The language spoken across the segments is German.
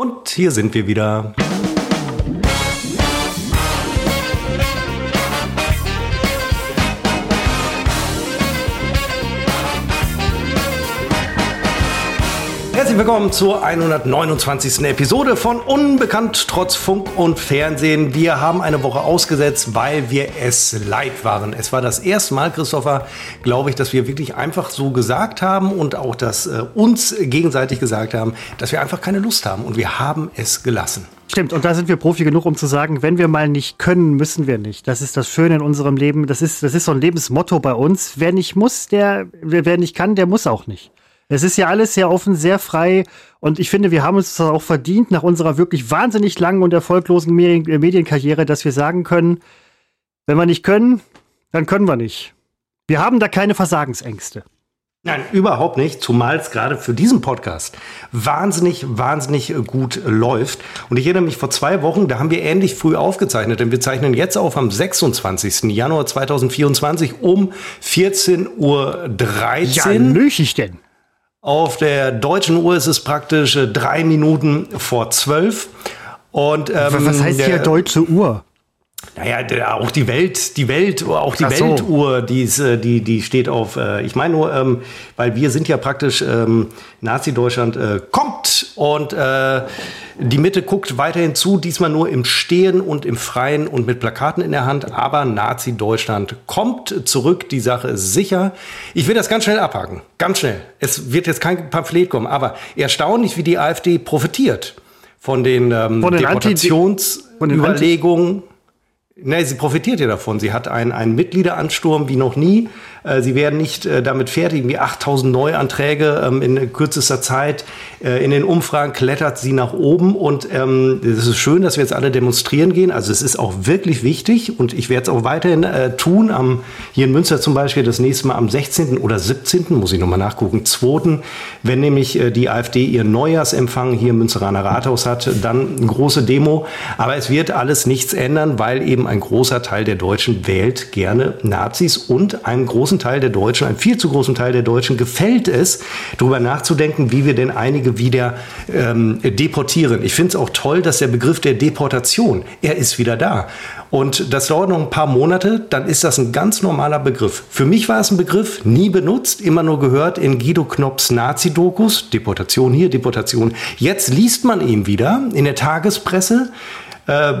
Und hier sind wir wieder. Herzlich willkommen zur 129. Episode von Unbekannt trotz Funk und Fernsehen. Wir haben eine Woche ausgesetzt, weil wir es leid waren. Es war das erste Mal, Christopher, glaube ich, dass wir wirklich einfach so gesagt haben und auch das äh, uns gegenseitig gesagt haben, dass wir einfach keine Lust haben. Und wir haben es gelassen. Stimmt, und da sind wir Profi genug, um zu sagen, wenn wir mal nicht können, müssen wir nicht. Das ist das Schöne in unserem Leben. Das ist, das ist so ein Lebensmotto bei uns. Wer nicht muss, der, wer nicht kann, der muss auch nicht. Es ist ja alles sehr offen, sehr frei und ich finde, wir haben uns das auch verdient nach unserer wirklich wahnsinnig langen und erfolglosen Medienkarriere, dass wir sagen können, wenn wir nicht können, dann können wir nicht. Wir haben da keine Versagensängste. Nein, überhaupt nicht, zumal es gerade für diesen Podcast wahnsinnig, wahnsinnig gut läuft. Und ich erinnere mich vor zwei Wochen, da haben wir ähnlich früh aufgezeichnet, denn wir zeichnen jetzt auf am 26. Januar 2024 um 14.13 Uhr. Ja, nöchig denn. Auf der deutschen Uhr ist es praktisch äh, drei Minuten vor zwölf. Und, ähm, Was heißt hier deutsche Uhr? Naja, der, auch die Welt, die Welt, auch die so. Weltuhr, die, ist, äh, die, die steht auf, äh, ich meine nur, ähm, weil wir sind ja praktisch ähm, Nazi-Deutschland äh, kommt und äh, die Mitte guckt weiterhin zu, diesmal nur im Stehen und im Freien und mit Plakaten in der Hand, aber Nazi-Deutschland kommt zurück, die Sache ist sicher. Ich will das ganz schnell abhaken, ganz schnell. Es wird jetzt kein Pamphlet kommen, aber erstaunlich, wie die AfD profitiert von den, ähm, den Deportationsüberlegungen. Nee, sie profitiert ja davon. Sie hat einen, einen Mitgliederansturm wie noch nie. Äh, sie werden nicht äh, damit fertig, wie 8000 Neuanträge ähm, in kürzester Zeit. Äh, in den Umfragen klettert sie nach oben und ähm, es ist schön, dass wir jetzt alle demonstrieren gehen. Also es ist auch wirklich wichtig und ich werde es auch weiterhin tun. Am, hier in Münster zum Beispiel das nächste Mal am 16. oder 17. muss ich nochmal nachgucken, 2. Wenn nämlich die AfD ihren Neujahrsempfang hier im Münsteraner Rathaus hat, dann eine große Demo. Aber es wird alles nichts ändern, weil eben ein großer Teil der Deutschen wählt gerne Nazis und einem großen Teil der Deutschen, einem viel zu großen Teil der Deutschen gefällt es, darüber nachzudenken, wie wir denn einige wieder ähm, deportieren. Ich finde es auch toll, dass der Begriff der Deportation, er ist wieder da. Und das dauert noch ein paar Monate, dann ist das ein ganz normaler Begriff. Für mich war es ein Begriff, nie benutzt, immer nur gehört in Guido Knopps Nazi-Dokus, Deportation hier, Deportation. Jetzt liest man ihn wieder in der Tagespresse. Äh,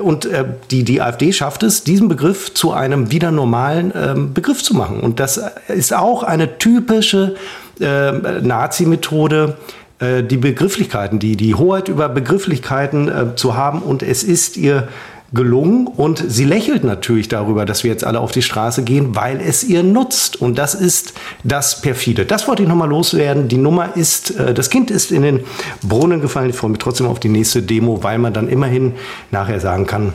und äh, die, die AfD schafft es, diesen Begriff zu einem wieder normalen ähm, Begriff zu machen. Und das ist auch eine typische äh, Nazi-Methode, die Begrifflichkeiten, die, die Hoheit über Begrifflichkeiten zu haben. Und es ist ihr gelungen und sie lächelt natürlich darüber, dass wir jetzt alle auf die Straße gehen, weil es ihr nutzt. Und das ist das Perfide. Das wollte ich nochmal loswerden. Die Nummer ist, äh, das Kind ist in den Brunnen gefallen. Ich freue mich trotzdem auf die nächste Demo, weil man dann immerhin nachher sagen kann,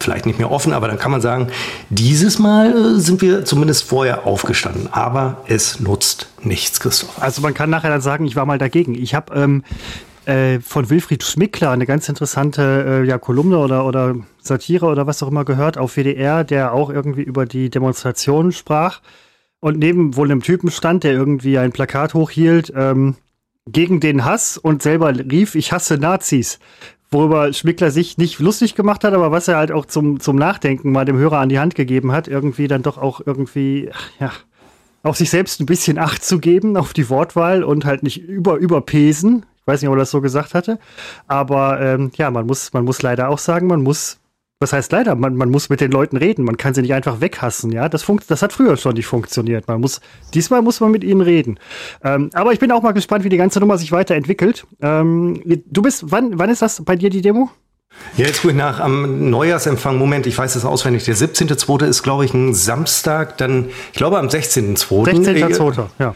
vielleicht nicht mehr offen, aber dann kann man sagen, dieses Mal äh, sind wir zumindest vorher aufgestanden. Aber es nutzt nichts, Christoph. Also man kann nachher dann sagen, ich war mal dagegen. Ich habe ähm, äh, von Wilfried Schmickler eine ganz interessante äh, ja, Kolumne oder, oder Satire oder was auch immer gehört auf WDR, der auch irgendwie über die Demonstrationen sprach und neben wohl einem Typen stand, der irgendwie ein Plakat hochhielt ähm, gegen den Hass und selber rief, ich hasse Nazis. Worüber Schmickler sich nicht lustig gemacht hat, aber was er halt auch zum, zum Nachdenken mal dem Hörer an die Hand gegeben hat, irgendwie dann doch auch irgendwie, ja, auf sich selbst ein bisschen Acht zu geben, auf die Wortwahl und halt nicht über überpesen. Ich weiß nicht, ob er das so gesagt hatte. Aber ähm, ja, man muss, man muss leider auch sagen, man muss, was heißt leider, man, man muss mit den Leuten reden. Man kann sie nicht einfach weghassen, ja. Das, funkt, das hat früher schon nicht funktioniert. Man muss, diesmal muss man mit ihnen reden. Ähm, aber ich bin auch mal gespannt, wie die ganze Nummer sich weiterentwickelt. Ähm, du bist, wann, wann ist das bei dir die Demo? Ja, jetzt gucke ich nach am Neujahrsempfang. Moment, ich weiß es auswendig. Der 17.2. ist, glaube ich, ein Samstag. Dann, ich glaube, am 16.2. 16.2., ja.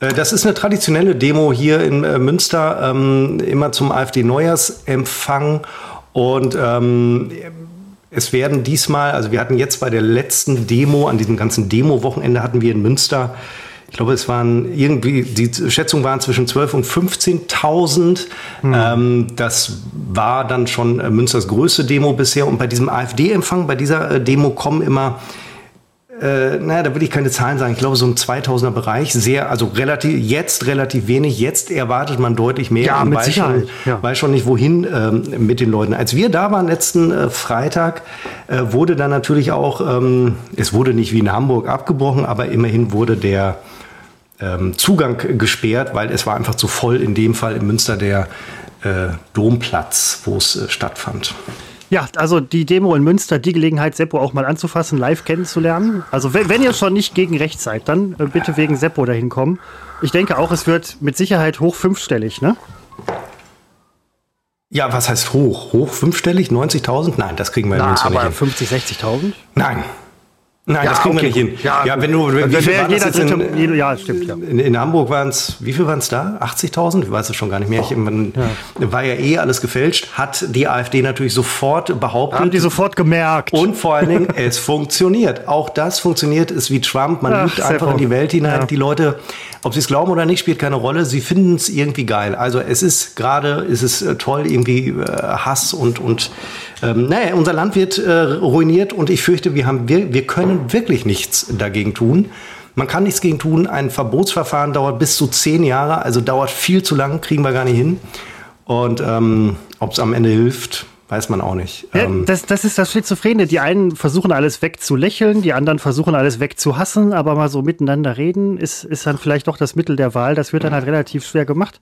Äh, das ist eine traditionelle Demo hier in äh, Münster, ähm, immer zum AfD-Neujahrsempfang. Und ähm, es werden diesmal, also wir hatten jetzt bei der letzten Demo, an diesem ganzen Demo-Wochenende hatten wir in Münster, ich glaube, es waren irgendwie, die Schätzungen waren zwischen 12.000 und 15.000. Mhm. Ähm, das war dann schon äh, Münsters größte Demo bisher. Und bei diesem AfD-Empfang, bei dieser Demo kommen immer äh, naja, da will ich keine Zahlen sagen, ich glaube so im 2000er Bereich, sehr, also relativ, jetzt relativ wenig, jetzt erwartet man deutlich mehr. Ja, mit weiß Sicherheit. Schon, Ja. weiß schon nicht, wohin ähm, mit den Leuten. Als wir da waren letzten äh, Freitag, äh, wurde dann natürlich auch, ähm, es wurde nicht wie in Hamburg abgebrochen, aber immerhin wurde der ähm, Zugang gesperrt, weil es war einfach zu voll, in dem Fall in Münster der äh, Domplatz, wo es äh, stattfand. Ja, also die Demo in Münster, die Gelegenheit, Seppo auch mal anzufassen, live kennenzulernen. Also wenn, wenn ihr schon nicht gegen rechts seid, dann äh, bitte wegen Seppo dahin kommen. Ich denke auch, es wird mit Sicherheit hoch fünfstellig, ne? Ja, was heißt hoch? Hoch fünfstellig? 90.000? Nein, das kriegen wir in Na, Münster nicht aber hin. 50, 60.000? Nein. Nein, Ja, das kriegen okay, wir nicht hin. Ja, Ja, wenn du, wie Dann viel wär war das jeder dritte, in, jede- ja, stimmt, ja. in, in Hamburg waren es, wie viel waren es da? 80.000? Ich weiß es schon gar nicht mehr. Ich, man, War ja eh alles gefälscht. Hat die AfD natürlich sofort behauptet. Haben die sofort gemerkt. und vor allen Dingen, es funktioniert. Auch das funktioniert, ist wie Trump. Man Ach, lügt einfach in die Welt hinein. Ja. Die Leute, ob sie es glauben oder nicht, spielt keine Rolle. Sie finden es irgendwie geil. Also es ist gerade, es ist äh, toll, irgendwie äh, Hass und, und ähm, naja, unser Land wird äh, ruiniert und ich fürchte, wir, haben, wir, wir können wirklich nichts dagegen tun. Man kann nichts gegen tun. Ein Verbotsverfahren dauert bis zu zehn Jahre, also dauert viel zu lang, kriegen wir gar nicht hin. Und ähm, ob es am Ende hilft, weiß man auch nicht. Ja, ähm, das, das ist das Schizophrene. Die einen versuchen alles wegzulächeln, die anderen versuchen alles wegzuhassen, aber mal so miteinander reden ist, ist dann vielleicht doch das Mittel der Wahl. Das wird dann halt relativ schwer gemacht.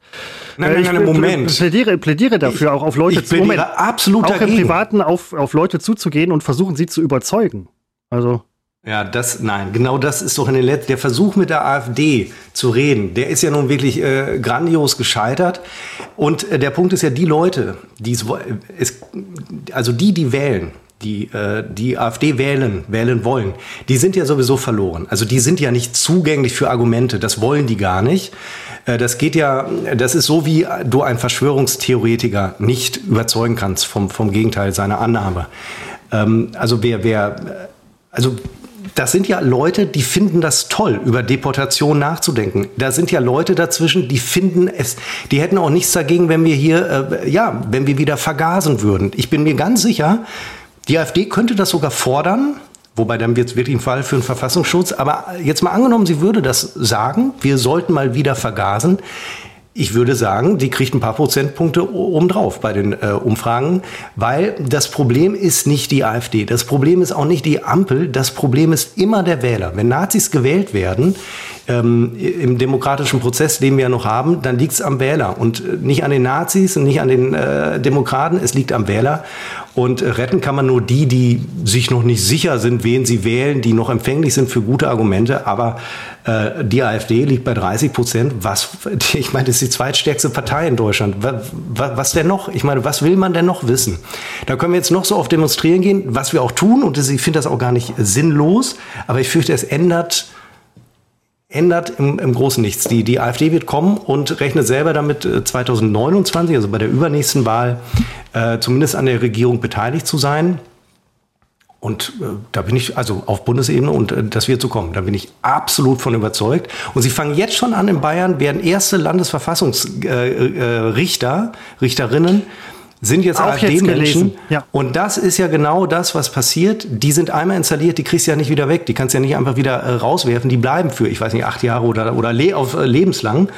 Nein, Äh, nein, ich nein, Moment. Plädiere, plädiere dafür, auch auf Leute ich plädiere absolut auch im dagegen. Privaten auf, auf Leute zuzugehen und versuchen, sie zu überzeugen. Also. Ja, das, nein, genau das ist doch in den letzten, der Versuch mit der AfD zu reden, der ist ja nun wirklich äh, grandios gescheitert. Und äh, der Punkt ist ja, die Leute, die es, wo- es, also die, die wählen, die äh, die AfD wählen, wählen wollen, die sind ja sowieso verloren. Also die sind ja nicht zugänglich für Argumente, das wollen die gar nicht. Äh, Das geht ja, das ist so, wie du einen Verschwörungstheoretiker nicht überzeugen kannst vom, vom Gegenteil seiner Annahme. Ähm, also wer, wer, also das sind ja Leute, die finden das toll, über Deportation nachzudenken. Da sind ja Leute dazwischen, die finden es, die hätten auch nichts dagegen, wenn wir hier, äh, ja, wenn wir wieder vergasen würden. Ich bin mir ganz sicher, die AfD könnte das sogar fordern, wobei dann wird es wirklich ein Fall für einen Verfassungsschutz. Aber jetzt mal angenommen, sie würde das sagen, wir sollten mal wieder vergasen. Ich würde sagen, die kriegt ein paar Prozentpunkte obendrauf bei den äh, Umfragen, weil das Problem ist nicht die AfD, das Problem ist auch nicht die Ampel, das Problem ist immer der Wähler. Wenn Nazis gewählt werden, ähm, im demokratischen Prozess, den wir ja noch haben, dann liegt es am Wähler und äh, nicht an den Nazis und nicht an den äh, Demokraten, es liegt am Wähler. Und äh, retten kann man nur die, die sich noch nicht sicher sind, wen sie wählen, die noch empfänglich sind für gute Argumente. Aber äh, die AfD liegt bei 30 Prozent. Was, ich meine, das ist die zweitstärkste Partei in Deutschland. Was, was denn noch? Ich meine, was will man denn noch wissen? Da können wir jetzt noch so oft demonstrieren gehen, was wir auch tun. Und ich finde das auch gar nicht sinnlos. Aber ich fürchte, es ändert ändert im, im Großen nichts. Die, die AfD wird kommen und rechnet selber damit, äh, 2029, also bei der übernächsten Wahl, äh, zumindest an der Regierung beteiligt zu sein. Und äh, da bin ich, also auf Bundesebene, und äh, das wird so kommen, da bin ich absolut von überzeugt. Und sie fangen jetzt schon an in Bayern, werden erste Landesverfassungsrichter, äh, Richter, Richterinnen, sind jetzt AfD-Menschen. ja. Und das ist ja genau das, was passiert. Die sind einmal installiert, die kriegst du ja nicht wieder weg. Die kannst du ja nicht einfach wieder äh, rauswerfen. Die bleiben für, ich weiß nicht, acht Jahre oder, oder le auf äh, lebenslang.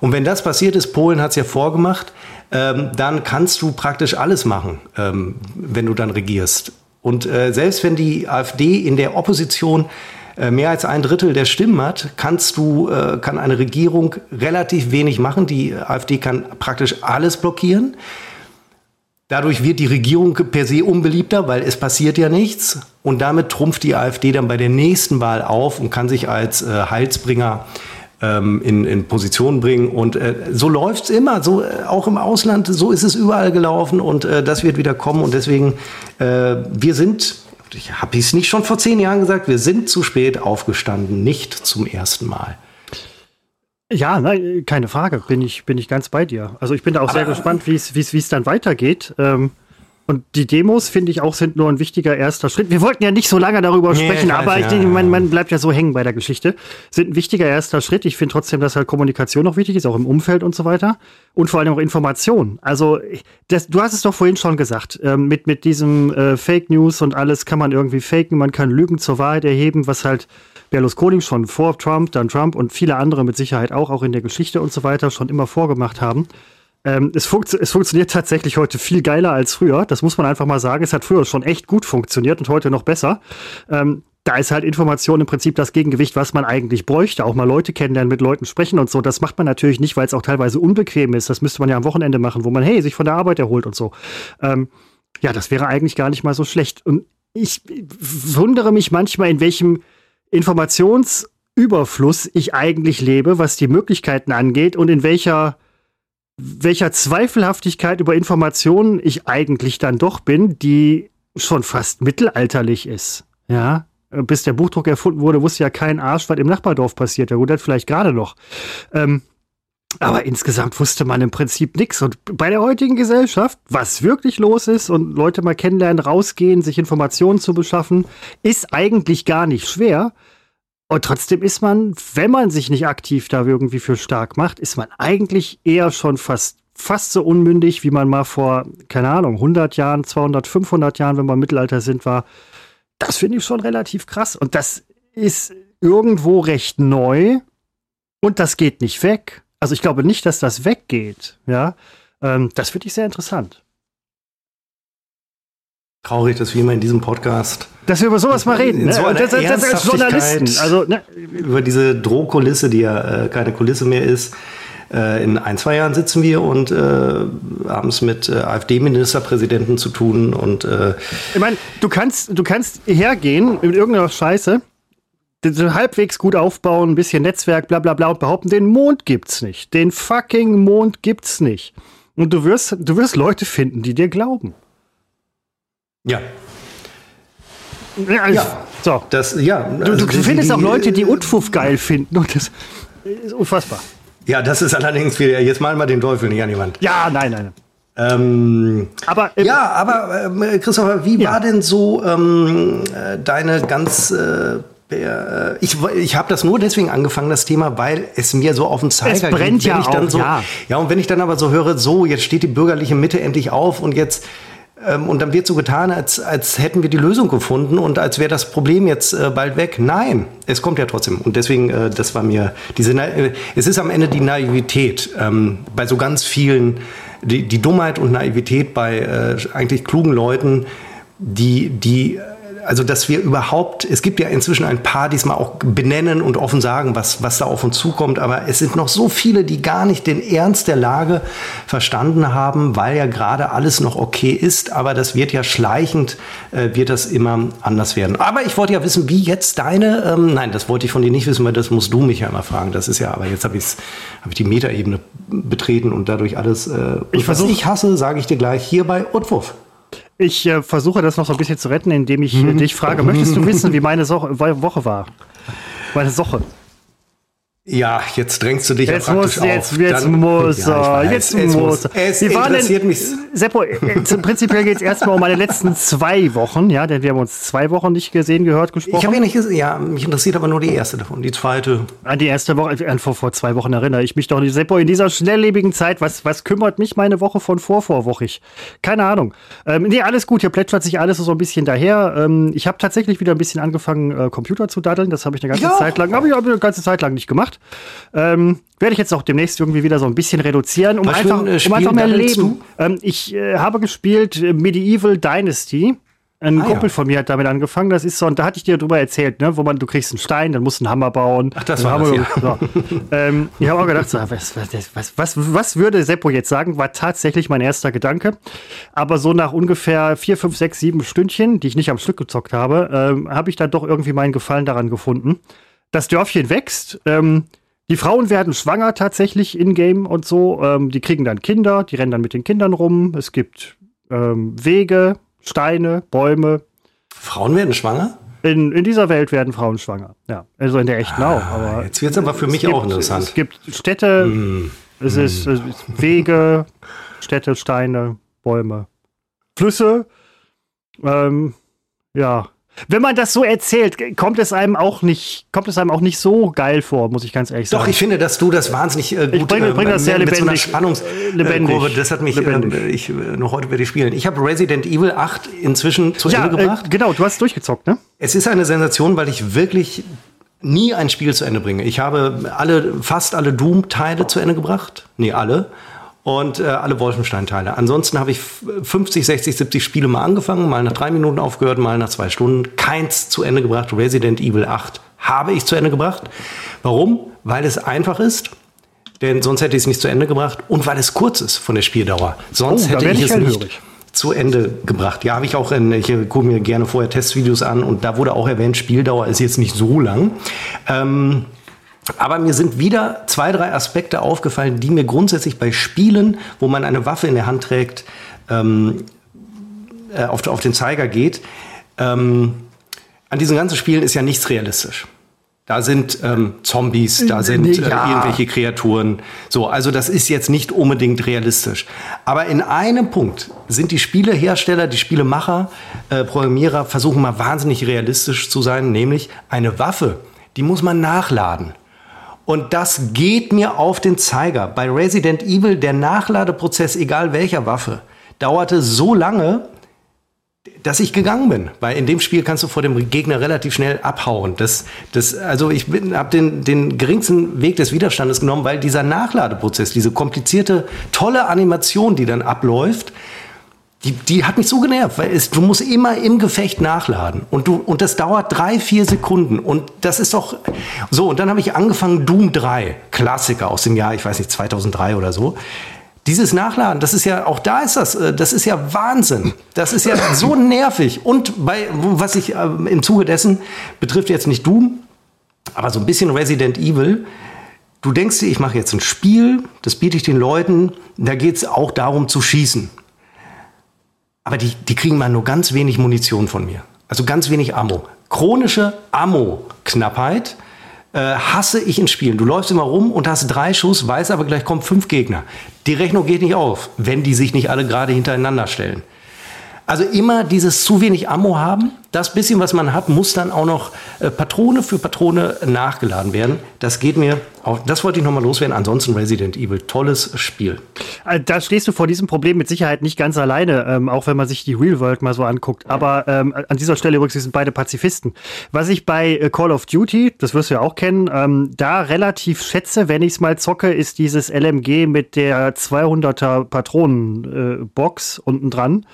Und wenn das passiert ist, Polen hat es ja vorgemacht, ähm, dann kannst du praktisch alles machen, ähm, wenn du dann regierst. Und äh, selbst wenn die AfD in der Opposition äh, mehr als ein Drittel der Stimmen hat, kannst du, äh, kann eine Regierung relativ wenig machen. Die AfD kann praktisch alles blockieren. Dadurch wird die Regierung per se unbeliebter, weil es passiert ja nichts. Und damit trumpft die AfD dann bei der nächsten Wahl auf und kann sich als äh, Heilsbringer ähm, in, in Position bringen. Und äh, so läuft's immer, so äh, auch im Ausland, so ist es überall gelaufen und äh, das wird wieder kommen. Und deswegen, äh, wir sind, ich habe es nicht schon vor zehn Jahren gesagt, wir sind zu spät aufgestanden, nicht zum ersten Mal. Ja, nein, keine Frage, bin ich, bin ich ganz bei dir. Also ich bin da auch sehr Aber- gespannt, wie es wie es wie es dann weitergeht. Ähm, Und die Demos, finde ich auch, sind nur ein wichtiger erster Schritt. Wir wollten ja nicht so lange darüber nee, sprechen, aber weiß, ich denke, man, man, bleibt ja so hängen bei der Geschichte. Sind ein wichtiger erster Schritt. Ich finde trotzdem, dass halt Kommunikation noch wichtig ist, auch im Umfeld und so weiter. Und vor allem auch Information. Also, das, du hast es doch vorhin schon gesagt, ähm, mit, mit diesem äh, Fake News und alles kann man irgendwie faken, man kann Lügen zur Wahrheit erheben, was halt Berlusconi schon vor Trump, dann Trump und viele andere mit Sicherheit auch, auch in der Geschichte und so weiter schon immer vorgemacht haben. Ähm, es, funkt, es, funktioniert tatsächlich heute viel geiler als früher. Das muss man einfach mal sagen. Es hat früher schon echt gut funktioniert und heute noch besser. Ähm, da ist halt Information im Prinzip das Gegengewicht, was man eigentlich bräuchte. Auch mal Leute kennenlernen, mit Leuten sprechen und so. Das macht man natürlich nicht, weil es auch teilweise unbequem ist. Das müsste man ja am Wochenende machen, wo man, hey, sich von der Arbeit erholt und so. Ähm, ja, das wäre eigentlich gar nicht mal so schlecht. Und ich wundere mich manchmal, in welchem Informationsüberfluss ich eigentlich lebe, was die Möglichkeiten angeht und in welcher welcher Zweifelhaftigkeit über Informationen ich eigentlich dann doch bin, die schon fast mittelalterlich ist. Ja, bis der Buchdruck erfunden wurde, wusste ja kein Arsch, was im Nachbardorf passiert. Ja gut, das vielleicht gerade noch. Ähm, aber insgesamt wusste man im Prinzip nichts. Und bei der heutigen Gesellschaft, was wirklich los ist und Leute mal kennenlernen, rausgehen, sich Informationen zu beschaffen, ist eigentlich gar nicht schwer. Und trotzdem ist man, wenn man sich nicht aktiv da irgendwie für stark macht, ist man eigentlich eher schon fast fast so unmündig, wie man mal vor, keine Ahnung, 100 Jahren, 200, 500 Jahren, wenn wir im Mittelalter sind, war. Das finde ich schon relativ krass. Und das ist irgendwo recht neu. Und das geht nicht weg. Also ich glaube nicht, dass das weggeht. Ja, ähm, das finde ich sehr interessant. Traurig, dass wir immer in diesem Podcast dass wir über sowas mal reden. Ne? So das, das, das als Journalisten. Also, ne? Über diese Drohkulisse, die ja äh, keine Kulisse mehr ist. Äh, in ein, zwei Jahren sitzen wir und äh, haben es mit äh, AfD-Ministerpräsidenten zu tun. Und, äh, ich meine, du kannst, du kannst hergehen mit irgendeiner Scheiße, halbwegs gut aufbauen, ein bisschen Netzwerk, bla bla bla und behaupten, den Mond gibt's nicht. Den fucking Mond gibt's nicht. Und du wirst, du wirst Leute finden, die dir glauben. Ja, ja, so. Das, ja, also du, du findest die, auch Leute, die Unfuff geil finden und das ist unfassbar. Ja, das ist allerdings wieder, jetzt malen wir den Teufel nicht an die Wand. Ja, nein, nein. Ähm, aber äh, ja, aber äh, Christopher, wie ja. war denn so ähm, äh, deine ganz äh, äh, ich, ich habe das nur deswegen angefangen, das Thema, weil es mir so auf den Zeiger es brennt geht. Ja, auch, so, ja. ja, und wenn ich dann aber so höre, so, jetzt steht die bürgerliche Mitte endlich auf und jetzt ähm, und dann wird so getan, als, als hätten wir die Lösung gefunden und als wäre das Problem jetzt äh, bald weg. Nein, es kommt ja trotzdem. Und deswegen, äh, das war mir diese, äh, es ist am Ende die Naivität ähm, bei so ganz vielen, die, die Dummheit und Naivität bei äh, eigentlich klugen Leuten, die, die also dass wir überhaupt, es gibt ja inzwischen ein paar, die es mal auch benennen und offen sagen, was, was da auf uns zukommt, aber es sind noch so viele, die gar nicht den Ernst der Lage verstanden haben, weil ja gerade alles noch okay ist, aber das wird ja schleichend, äh, wird das immer anders werden. Aber ich wollte ja wissen, wie jetzt deine, ähm, nein, das wollte ich von dir nicht wissen, weil das musst du mich ja immer fragen, das ist ja, aber jetzt habe hab ich die Metaebene betreten und dadurch alles, äh, ich was ich hasse, sage ich dir gleich hier bei Utwurf. Ich äh, versuche das noch so ein bisschen zu retten, indem ich äh, dich frage, möchtest du wissen, wie meine so Woche war? Meine Soche. Ja, jetzt drängst du dich jetzt ja praktisch muss, jetzt, auf. Jetzt Dann, muss ja, er. Jetzt es muss er. Es Wie interessiert denn, mich. Seppo, äh, prinzipiell geht es erstmal um meine letzten zwei Wochen, ja, denn wir haben uns zwei Wochen nicht gesehen, gehört, gesprochen. Ich habe ja nicht gesehen, ja, mich interessiert aber nur die erste davon, die zweite. An die erste Woche, äh, vor, vor zwei Wochen erinnere ich mich doch nicht. Seppo, in dieser schnelllebigen Zeit, was, was kümmert mich meine Woche von vorvorwochig? Keine Ahnung. Ähm, nee, alles gut, hier plätschert sich alles so ein bisschen daher. Ähm, ich habe tatsächlich wieder ein bisschen angefangen, äh, Computer zu daddeln, das habe ich eine ganze ja. Zeit lang, habe ich eine ganze Zeit lang nicht gemacht. Ähm, ähm, werde ich jetzt auch demnächst irgendwie wieder so ein bisschen reduzieren, um, Was einfach, ein, äh, um einfach mehr Leben. Ähm, ich äh, habe gespielt äh, Medieval Dynasty. Ein ah, Kumpel ja. von mir hat damit angefangen. Das ist so, und da hatte ich dir drüber erzählt, ne, wo man, du kriegst einen Stein, dann musst du einen Hammer bauen. Ach, das war das, ja. so. ähm, Ich habe auch gedacht, so, was, was, was, was, würde Seppo jetzt sagen? War tatsächlich mein erster Gedanke. Aber so nach ungefähr vier, fünf, sechs, sieben Stündchen, die ich nicht am Stück gezockt habe, ähm, habe ich dann doch irgendwie meinen Gefallen daran gefunden. Das Dörfchen wächst. Ähm, die Frauen werden schwanger tatsächlich in-game und so. Ähm, die kriegen dann Kinder, die rennen dann mit den Kindern rum. Es gibt ähm, Wege, Steine, Bäume. Frauen werden schwanger? In, in dieser Welt werden Frauen schwanger. Ja, also in der echten ah, auch. Aber jetzt wird es aber für mich gibt, auch interessant. Es gibt Städte, mm. es, mm. Ist, es ist Wege, Städte, Steine, Bäume. Flüsse. Ähm, ja, wenn man das so erzählt, kommt es einem auch nicht, kommt es einem auch nicht so geil vor, muss ich ganz ehrlich sagen. Doch, ich finde, dass du das wahnsinnig äh, gut ich bringe, bring das äh, sehr lebendig, mit so Spannungskurve. Äh, das hat mich, äh, ich, noch heute werde ich spielen. Ich habe Resident Evil 8 inzwischen zu ja, Ende gebracht. Äh, genau, du hast durchgezockt, ne? Es ist eine Sensation, weil ich wirklich nie ein Spiel zu Ende bringe. Ich habe alle, fast alle Doom-Teile zu Ende gebracht. Nee, alle und äh, alle Wolfenstein-Teile. Ansonsten habe ich 50, 60, 70 Spiele mal angefangen, mal nach drei Minuten aufgehört, mal nach zwei Stunden. Keins zu Ende gebracht. Resident Evil 8 habe ich zu Ende gebracht. Warum? Weil es einfach ist. Denn sonst hätte ich es nicht zu Ende gebracht. Und weil es kurz ist von der Spieldauer. Sonst oh, hätte ich es nicht zu Ende gebracht. Ja, habe ich auch in, ich gucke mir gerne vorher Testvideos an und da wurde auch erwähnt, Spieldauer ist jetzt nicht so lang. Ähm, aber mir sind wieder zwei, drei Aspekte aufgefallen, die mir grundsätzlich bei Spielen, wo man eine Waffe in der Hand trägt, ähm, äh, auf, auf, den Zeiger geht. Ähm, an diesen ganzen Spielen ist ja nichts realistisch. Da sind ähm, Zombies, da sind äh, irgendwelche Kreaturen. So, also das ist jetzt nicht unbedingt realistisch. Aber in einem Punkt sind die Spielehersteller, die Spielemacher, äh, Programmierer versuchen mal wahnsinnig realistisch zu sein, nämlich eine Waffe, die muss man nachladen. Und das geht mir auf den Zeiger. Bei Resident Evil, der Nachladeprozess, egal welcher Waffe, dauerte so lange, dass ich gegangen bin. Weil in dem Spiel kannst du vor dem Gegner relativ schnell abhauen. Das, das, also ich habe den, den geringsten Weg des Widerstandes genommen, weil dieser Nachladeprozess, diese komplizierte, tolle Animation, die dann abläuft, die, die hat mich so genervt, weil es, du musst immer im Gefecht nachladen. Und du und das dauert drei vier Sekunden. Und das ist doch so und dann habe ich angefangen Doom 3 Klassiker aus dem Jahr ich weiß nicht 2003 oder so. Dieses Nachladen das ist ja auch da ist das äh, das ist ja Wahnsinn. Das ist ja so nervig. Und bei was ich äh, im Zuge dessen betrifft jetzt nicht Doom aber so ein bisschen Resident Evil. Du denkst dir ich mache jetzt ein Spiel das biete ich den Leuten da geht es auch darum zu schießen aber die, die kriegen mal nur ganz wenig Munition von mir. Also ganz wenig Ammo. Chronische Ammo-Knappheit äh, hasse ich in Spielen. Du läufst immer rum und hast drei Schuss, weißt aber gleich kommen fünf Gegner. Die Rechnung geht nicht auf, wenn die sich nicht alle gerade hintereinander stellen. Also immer dieses zu wenig Ammo haben. Das bisschen, was man hat, muss dann auch noch äh, Patrone für Patrone nachgeladen werden. Das geht mir auch, das wollte ich nochmal loswerden. Ansonsten Resident Evil, tolles Spiel. Äh, da stehst du vor diesem Problem mit Sicherheit nicht ganz alleine, ähm, auch wenn man sich die Real World mal so anguckt. Aber ähm, an dieser Stelle übrigens sind beide Pazifisten. Was ich bei äh, Call of Duty, das wirst du ja auch kennen, ähm, da relativ schätze, wenn ich es mal zocke, ist dieses LMG mit der 200er Patronenbox äh, unten dran,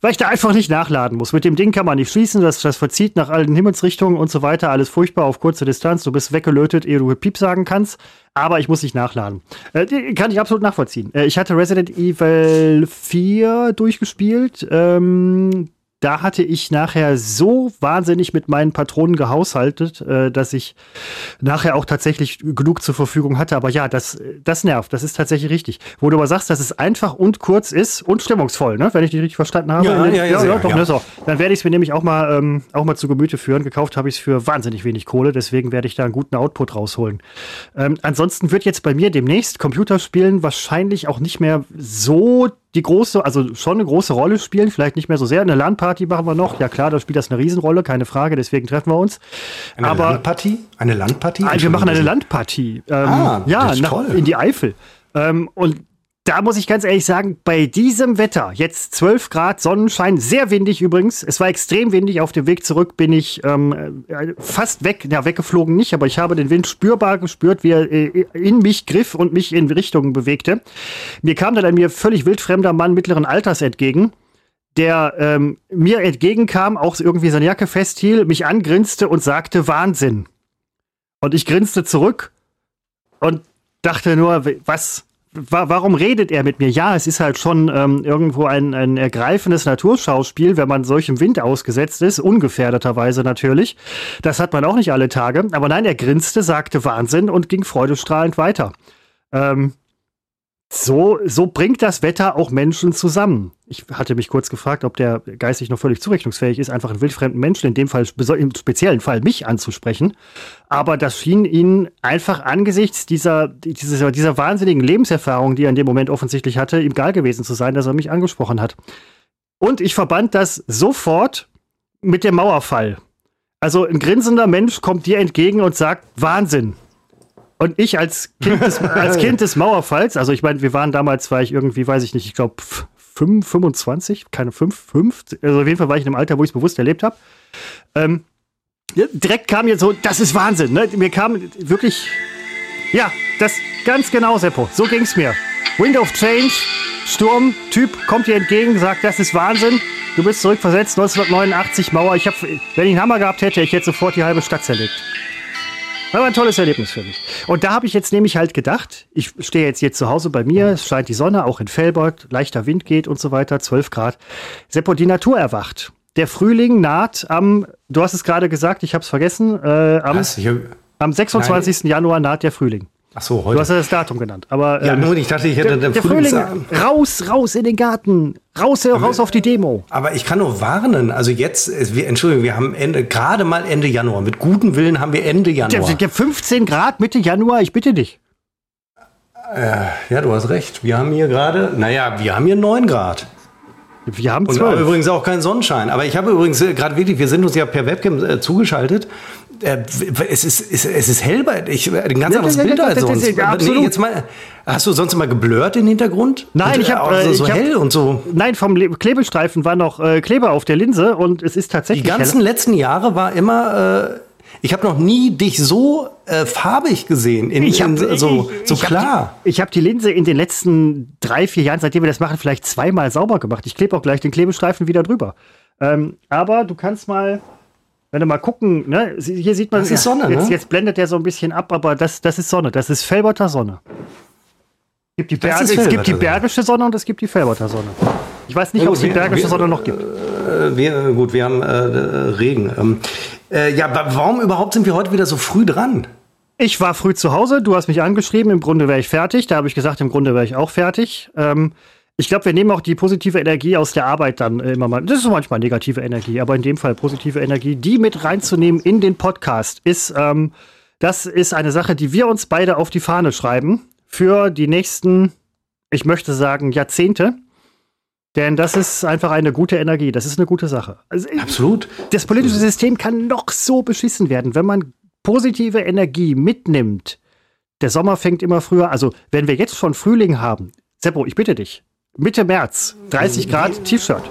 weil ich da einfach nicht nachladen muss. Mit dem Ding kann man nicht schießen, das, das verzieht nach allen Himmelsrichtungen und so weiter, alles furchtbar auf kurze Distanz. Du bist weggelötet, ehe du Piep sagen kannst aber ich muss nicht nachladen. Äh, kann ich absolut nachvollziehen. Äh, ich hatte Resident Evil 4 durchgespielt. Ähm, da hatte ich nachher so wahnsinnig mit meinen Patronen gehaushaltet, äh, dass ich nachher auch tatsächlich genug zur Verfügung hatte. Aber ja, das, das nervt. Das ist tatsächlich richtig. Wo du aber sagst, dass es einfach und kurz ist und stimmungsvoll, ne? wenn ich dich richtig verstanden habe. Ja, ja, ja, ja, doch, ja. Ne, Dann werde ich es mir nämlich auch mal, ähm, auch mal zu Gemüte führen. Gekauft habe ich es für wahnsinnig wenig Kohle, deswegen werde ich da einen guten Output rausholen. Ähm, ansonsten wird jetzt bei mir demnächst Computerspielen wahrscheinlich auch nicht mehr so die große, also schon eine große Rolle spielen, vielleicht nicht mehr so sehr. Eine Landparty machen wir noch. Ja klar, da spielt das eine Riesenrolle, keine Frage, deswegen treffen wir uns. Eine Aber, Landpartie? Eine Landpartie? Nein, wir machen eine Landpartie. Ähm, ah, ja, nach, in die Eifel. Ähm, und da muss ich ganz ehrlich sagen, bei diesem Wetter, jetzt 12 Grad, Sonnenschein, sehr windig übrigens. Es war extrem windig. Auf dem Weg zurück bin ich ähm, äh, fast weg, ja, weggeflogen nicht, aber ich habe den Wind spürbar gespürt, wie er äh, in mich griff und mich in Richtungen bewegte. Mir kam dann ein mir völlig wildfremder Mann mittleren Alters entgegen der ähm, mir entgegenkam, auch irgendwie seine Jacke festhielt, mich angrinste und sagte Wahnsinn. Und ich grinste zurück und dachte nur, was, wa warum redet er mit mir? Ja, es ist halt schon ähm, irgendwo ein, ein ergreifendes Naturschauspiel, wenn man solchem Wind ausgesetzt ist, ungefährdeterweise natürlich. Das hat man auch nicht alle Tage. Aber nein, er grinste, sagte Wahnsinn und ging freudestrahlend weiter. Ähm, so, so bringt das Wetter auch Menschen zusammen. Ich hatte mich kurz gefragt, ob der geistig noch völlig zurechnungsfähig ist, einfach einen wildfremden Menschen, in dem Fall, im speziellen Fall mich anzusprechen. Aber das schien ihn einfach angesichts dieser, dieser, dieser wahnsinnigen Lebenserfahrung, die er in dem Moment offensichtlich hatte, ihm egal gewesen zu sein, dass er mich angesprochen hat. Und ich verband das sofort mit dem Mauerfall. Also ein grinsender Mensch kommt dir entgegen und sagt, Wahnsinn. Und ich als Kind des, als kind des Mauerfalls, also ich meine, wir waren damals, war ich irgendwie, weiß ich nicht, ich glaube 25, keine 5, 5, also auf jeden Fall war ich in einem Alter, wo ich es bewusst erlebt habe. Ähm, direkt kam mir so, das ist Wahnsinn. Ne? Mir kam wirklich, ja, das ganz genau, Seppo. So ging es mir. Wind of Change, Sturm, Typ kommt dir entgegen, sagt, das ist Wahnsinn. Du bist zurückversetzt, 1989 Mauer. Ich hab, wenn ich einen Hammer gehabt hätte, ich hätte sofort die halbe Stadt zerlegt. War ein tolles Erlebnis für mich. Und da habe ich jetzt nämlich halt gedacht, ich stehe jetzt hier zu Hause bei mir, es scheint die Sonne, auch in Felbert, leichter Wind geht und so weiter, 12 Grad. Seppo, die Natur erwacht. Der Frühling naht am, du hast es gerade gesagt, ich habe es vergessen, äh, am, am 26. Nein. Januar naht der Frühling. Ach so, heute. Du hast ja das Datum genannt. Aber, ja, ähm, nur ich dachte, ich hätte der, der Frühling, raus, raus in den Garten, raus, raus auf die Demo. Aber ich kann nur warnen. Also jetzt, wir, Entschuldigung, wir haben Ende, gerade mal Ende Januar. Mit gutem Willen haben wir Ende Januar. Der, der 15 Grad Mitte Januar, ich bitte dich. Äh, ja, du hast recht. Wir haben hier gerade, naja, wir haben hier 9 Grad. Wir haben zwölf. Übrigens auch keinen Sonnenschein. Aber ich habe übrigens äh, gerade wirklich, wir sind uns ja per Webcam äh, zugeschaltet. Äh, es, ist, es, es ist hell bei ich, ein ganz anderes ja, Bild als sonst. Ja, absolut. Nee, jetzt mal, hast du sonst immer geblurrt den Hintergrund? Nein, und, ich habe äh, so hab, hell und so. Nein, vom Klebestreifen war noch äh, Kleber auf der Linse und es ist tatsächlich. Die ganzen hell. letzten Jahre war immer äh, ich habe noch nie dich so äh, farbig gesehen, in, ich hab, in, so, so ich klar. Hab die, ich habe die Linse in den letzten drei, vier Jahren, seitdem wir das machen, vielleicht zweimal sauber gemacht. Ich klebe auch gleich den Klebestreifen wieder drüber. Ähm, aber du kannst mal, wenn du mal gucken, ne, hier sieht man, das ist Sonne, jetzt, ne? jetzt blendet der so ein bisschen ab, aber das, das ist Sonne, das ist Felberter Sonne. Gibt die Berge, es gibt die Bergische Sonne und es gibt die Felberter Sonne. Ich weiß nicht, ja, ob es die Bergische wir, Sonne noch gibt. Äh, wir, gut, wir haben äh, Regen. Ähm, äh, ja, warum überhaupt sind wir heute wieder so früh dran? Ich war früh zu Hause, du hast mich angeschrieben, im Grunde wäre ich fertig. Da habe ich gesagt, im Grunde wäre ich auch fertig. Ähm, ich glaube, wir nehmen auch die positive Energie aus der Arbeit dann äh, immer mal. Das ist manchmal negative Energie, aber in dem Fall positive Energie, die mit reinzunehmen in den Podcast, ist, ähm, das ist eine Sache, die wir uns beide auf die Fahne schreiben für die nächsten, ich möchte sagen, Jahrzehnte. Denn das ist einfach eine gute Energie. Das ist eine gute Sache. Also, Absolut. Das politische System kann noch so beschissen werden, wenn man positive Energie mitnimmt. Der Sommer fängt immer früher. Also, wenn wir jetzt schon Frühling haben, Seppo, ich bitte dich, Mitte März, 30 Grad T-Shirt.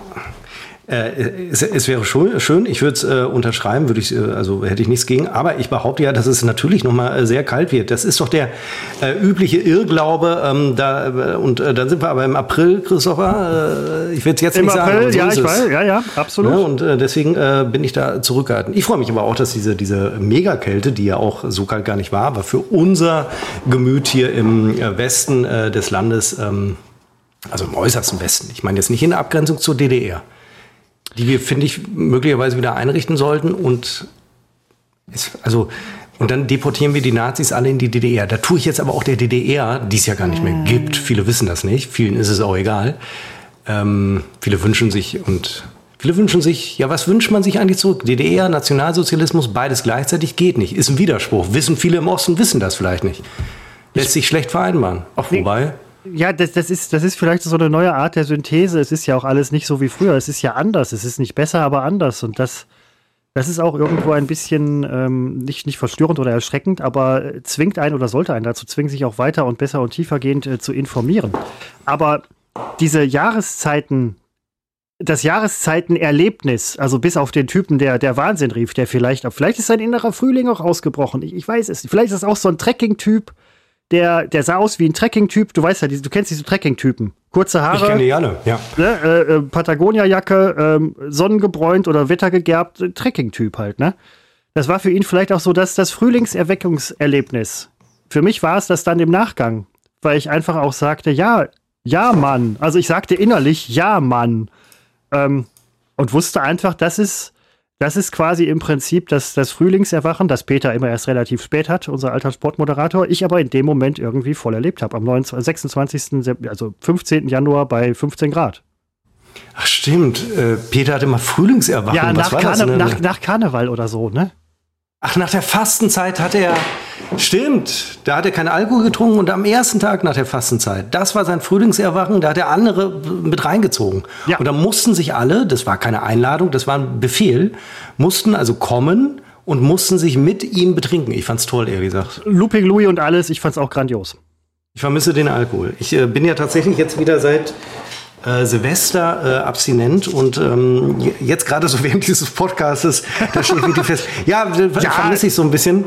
Äh, es, es, wäre schön, schön ich würde es äh, unterschreiben, würde ich, äh, also hätte ich nichts gegen. Aber ich behaupte ja, dass es natürlich noch mal äh, sehr kalt wird. Das ist doch der äh, übliche Irrglaube. Ähm, da, und dann sind wir aber im April, Christopher. ich will es jetzt Im nicht April, sagen. So ja, ich weiß, ja, ja, absolut. Ja, ne, und deswegen bin ich da zurückgehalten. Ich freue mich aber auch, dass diese, diese Megakälte, die ja auch so kalt gar nicht war, aber für unser Gemüt hier im Westen des Landes, ähm, also im äußersten Westen, ich meine jetzt nicht in der Abgrenzung zur DDR, die wir, finde ich, möglicherweise wieder einrichten sollten. Und es, also, und dann deportieren wir die Nazis alle in die DDR. Da tue ich jetzt aber auch der DDR, die es ja gar nicht mehr gibt. Viele wissen das nicht. Vielen ist es auch egal. Ähm, viele wünschen sich und viele wünschen sich, ja, was wünscht man sich eigentlich zurück? DDR, Nationalsozialismus, beides gleichzeitig geht nicht. Ist ein Widerspruch. Wissen viele im Osten, wissen das vielleicht nicht. Lässt sich schlecht vereinbaren. Auch wobei. Ja, das, das, ist, das ist vielleicht so eine neue Art der Synthese. Es ist ja auch alles nicht so wie früher. Es ist ja anders. Es ist nicht besser, aber anders. Und das, das ist auch irgendwo ein bisschen ähm, nicht, nicht verstörend oder erschreckend, aber zwingt einen oder sollte einen dazu zwingen, sich auch weiter und besser und tiefergehend äh, zu informieren. Aber diese Jahreszeiten, das Jahreszeitenerlebnis, also bis auf den Typen, der, der Wahnsinn rief, der vielleicht, vielleicht ist sein innerer Frühling auch ausgebrochen. Ich, ich weiß es. Vielleicht ist es auch so ein Trekking-Typ der, der sah aus wie ein Trekking-Typ. Du weißt ja, du kennst diese Trekking-Typen. Kurze Haare. Ich kenne die alle, ja. Ne, äh, äh, Patagonia-Jacke, äh, sonnengebräunt oder wettergegerbt, äh, Trekking-Typ halt, ne? Das war für ihn vielleicht auch so das, das Frühlingserweckungserlebnis. Für mich war es das dann im Nachgang, weil ich einfach auch sagte, ja, ja, Mann. Also ich sagte innerlich, ja, Mann. Ähm, und wusste einfach, das ist, das ist quasi im Prinzip das, das Frühlingserwachen, das Peter immer erst relativ spät hat, unser alter Sportmoderator. Ich aber in dem Moment irgendwie voll erlebt habe. Am 29, 26., also 15. Januar bei 15 Grad. Ach stimmt, äh, Peter hatte mal Frühlingserwachen. Ja, nach, Karne nach, nach, Karneval oder so, ne? Ach, nach der Fastenzeit hat er, stimmt, da hat er keinen Alkohol getrunken und am ersten Tag nach der Fastenzeit, das war sein Frühlingserwachen, da hat er andere mit reingezogen. Ja. Und da mussten sich alle, das war keine Einladung, das war ein Befehl, mussten also kommen und mussten sich mit ihm betrinken. Ich fand's toll, ehrlich gesagt. Looping Louis und alles, ich fand's auch grandios. Ich vermisse den Alkohol. Ich äh, bin ja tatsächlich jetzt wieder seit äh, Silvester äh, abstinent und ähm, jetzt gerade so während dieses Podcastes, da steht wirklich fest. Ja, ja. vermisse ich so ein bisschen.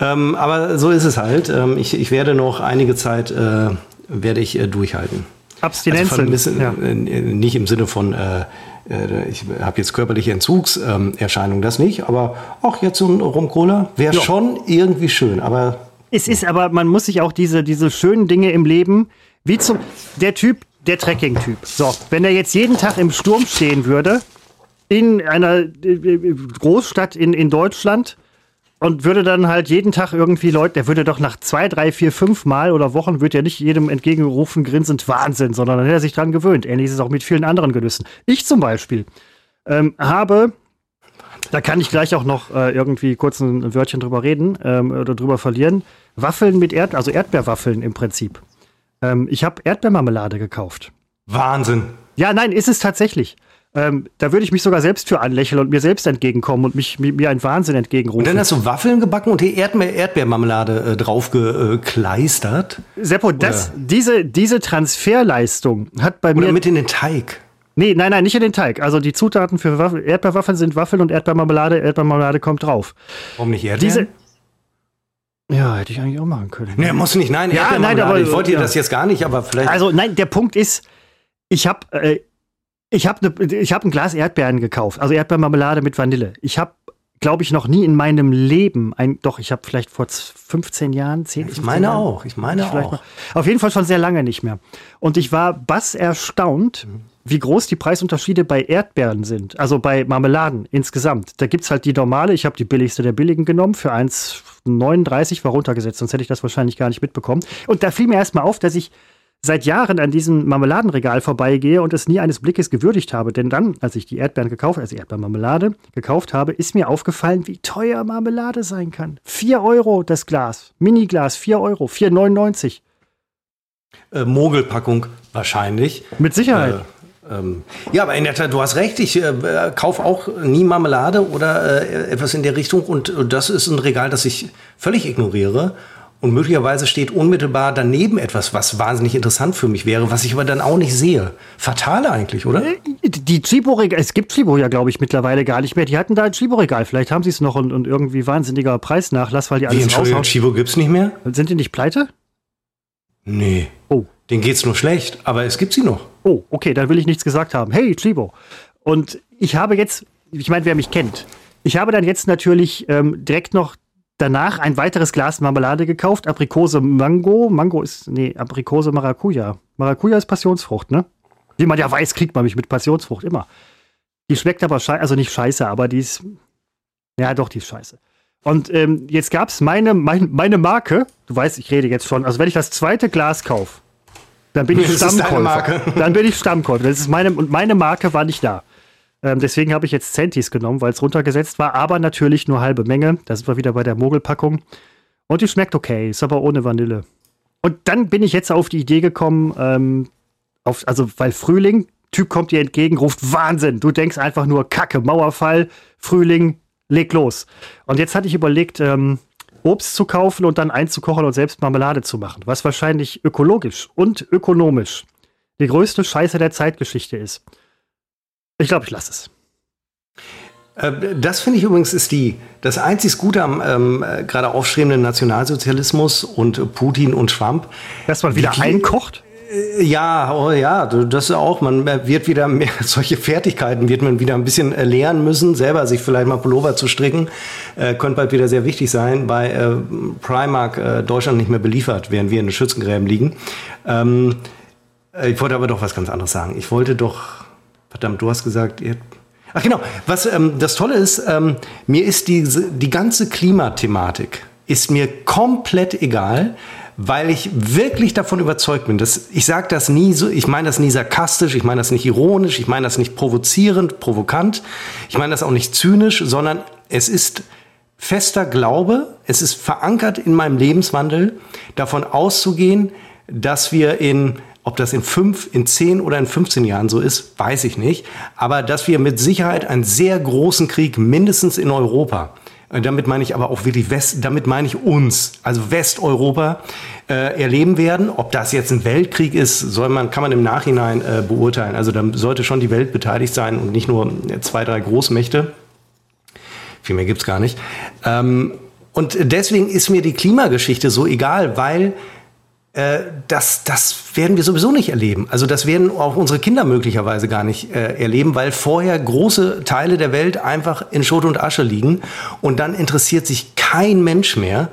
Ähm, aber so ist es halt. Ähm, ich, ich werde noch einige Zeit äh, werde ich äh, durchhalten. Abstinenz. Also ja. Äh, nicht im Sinne von äh, ich habe jetzt körperliche Entzugserscheinungen, das nicht, aber auch jetzt so ein Rum-Cola wäre ja. schon irgendwie schön, aber es ist aber, man muss sich auch diese, diese schönen Dinge im Leben, wie zum, der Typ, der Trekking-Typ. So, wenn er jetzt jeden Tag im Sturm stehen würde, in einer äh, Großstadt in, in Deutschland und würde dann halt jeden Tag irgendwie Leute, der würde doch nach zwei, drei, vier, fünf Mal oder Wochen, würde er nicht jedem entgegenrufen, grinsend Wahnsinn, sondern dann hätte er sich dran gewöhnt. Ähnlich ist es auch mit vielen anderen Genüssen. Ich zum Beispiel ähm, habe, da kann ich gleich auch noch äh, irgendwie kurz ein Wörtchen drüber reden ähm, oder drüber verlieren, Waffeln mit Erd, also Erdbeerwaffeln im Prinzip. Ähm, ich habe Erdbeermarmelade gekauft. Wahnsinn. Ja, nein, ist es tatsächlich. Ähm, da würde ich mich sogar selbst für anlächeln und mir selbst entgegenkommen und mich, mir ein Wahnsinn entgegenrufen. Und dann hast du Waffeln gebacken und die Erdbeer Erdbeermarmelade äh, drauf gekleistert? Seppo, das, diese, diese Transferleistung hat bei Oder mir. Oder mit in den Teig. Nee, nein, nein, nicht in den Teig. Also die Zutaten für Waffel, Erdbeerwaffeln sind Waffeln und Erdbeermarmelade. Erdbeermarmelade kommt drauf. Warum nicht Erdbeeren? Diese, ja, hätte ich eigentlich auch machen können. Nee, muss nicht, nein. Ja, nein, aber ich wollte dir ja. das jetzt gar nicht, aber vielleicht. Also, nein, der Punkt ist, ich habe äh, ich hab ne, ich hab ein Glas Erdbeeren gekauft, also Erdbeermarmelade mit Vanille. Ich habe glaube ich, noch nie in meinem Leben ein, doch, ich habe vielleicht vor 15 Jahren, 10, Ich meine Jahren, auch, ich meine ich auch. Mal, auf jeden Fall schon sehr lange nicht mehr. Und ich war bass erstaunt, mhm. wie groß die Preisunterschiede bei Erdbeeren sind, also bei Marmeladen insgesamt. Da gibt's halt die normale, ich habe die billigste der billigen genommen, für 1,39 war runtergesetzt, sonst hätte ich das wahrscheinlich gar nicht mitbekommen. Und da fiel mir erstmal auf, dass ich seit Jahren an diesem Marmeladenregal vorbeigehe und es nie eines Blickes gewürdigt habe. Denn dann, als ich die Erdbeeren gekauft, also Erdbeermarmelade gekauft habe, ist mir aufgefallen, wie teuer Marmelade sein kann. 4 Euro das Glas. Miniglas, 4 Euro, 4,99. Äh, Mogelpackung wahrscheinlich. Mit Sicherheit. Äh, ähm, ja, aber in der Tat, du hast recht. Ich äh, kaufe auch nie Marmelade oder äh, etwas in der Richtung. Und das ist ein Regal, das ich völlig ignoriere. Und möglicherweise steht unmittelbar daneben etwas, was wahnsinnig interessant für mich wäre, was ich aber dann auch nicht sehe. Fatale eigentlich, oder? Äh, die Chibo-Regal, es gibt Chibo ja, glaube ich, mittlerweile gar nicht mehr. Die hatten da ein Chibo-Regal. Vielleicht haben sie es noch und, und, irgendwie wahnsinniger Preisnachlass, weil die alles Wie, Entschuldigung, Chibo gibt's nicht mehr? Sind die nicht pleite? Nee. Oh. Denen geht's nur schlecht, aber es gibt sie noch. Oh, okay, dann will ich nichts gesagt haben. Hey, Chibo. Und ich habe jetzt, ich meine, wer mich kennt, ich habe dann jetzt natürlich ähm, direkt noch danach ein weiteres Glas Marmelade gekauft. Aprikose Mango. Mango ist, nee, Aprikose Maracuja. Maracuja ist Passionsfrucht, ne? Wie man ja weiß, kriegt man mich mit Passionsfrucht immer. Die schmeckt aber scheiße, also nicht scheiße, aber die ist, ja doch, die ist scheiße. Und ähm, jetzt gab's meine, mein, meine Marke, du weißt, ich rede jetzt schon, also wenn ich das zweite Glas kaufe, dann bin ich Stammkäufer. Dann bin ich Stammkäufer. Das ist meine, und meine Marke war nicht da. Ähm, deswegen habe ich jetzt Centis genommen, weil es runtergesetzt war, aber natürlich nur halbe Menge. Da sind wir wieder bei der Mogelpackung. Und die schmeckt okay, ist aber ohne Vanille. Und dann bin ich jetzt auf die Idee gekommen, ähm, auf, also weil Frühling, Typ kommt dir entgegen, ruft Wahnsinn. Du denkst einfach nur Kacke, Mauerfall, Frühling, leg los. Und jetzt hatte ich überlegt, ähm, Obst zu kaufen und dann einzukochen und selbst Marmelade zu machen, was wahrscheinlich ökologisch und ökonomisch die größte Scheiße der Zeitgeschichte ist. Ich glaube, ich lasse es. Äh, das finde ich übrigens ist die das einzig Gute am ähm, äh, gerade aufstrebenden Nationalsozialismus und Putin und Trump. Dass man wieder einkocht? Äh, ja, oh ja, das auch. Man wird wieder mehr solche Fertigkeiten wird man wieder ein bisschen lernen müssen, selber sich vielleicht mal Pullover zu stricken. Äh, könnte bald wieder sehr wichtig sein. Bei äh, Primark äh, Deutschland nicht mehr beliefert, während wir in den Schützengräben liegen. Ähm, ich wollte aber doch was ganz anderes sagen. Ich wollte doch Verdammt, du hast gesagt, ihr Ach genau, was ähm, das Tolle ist, ähm, mir ist die, die ganze Klimathematik ist mir komplett egal, weil ich wirklich davon überzeugt bin, dass ich sage das nie so, ich meine das nie sarkastisch, ich meine das nicht ironisch, ich meine das nicht provozierend, provokant, ich meine das auch nicht zynisch, sondern es ist fester Glaube, es ist verankert in meinem Lebenswandel, davon auszugehen, dass wir in, ob das in fünf, in zehn oder in 15 Jahren so ist, weiß ich nicht, aber dass wir mit Sicherheit einen sehr großen Krieg mindestens in Europa äh, damit meine ich aber auch wirklich West, damit meine ich uns, also Westeuropa, äh, erleben werden. Ob das jetzt ein Weltkrieg ist, soll man, kann man im Nachhinein äh, beurteilen. Also da sollte schon die Welt beteiligt sein und nicht nur zwei, drei Großmächte. Viel mehr gibt's gar nicht. Ähm, und deswegen ist mir die Klimageschichte so egal, weil äh, das, das werden wir sowieso nicht erleben. Also das werden auch unsere Kinder möglicherweise gar nicht äh, erleben, weil vorher große Teile der Welt einfach in Schutt und Asche liegen und dann interessiert sich kein Mensch mehr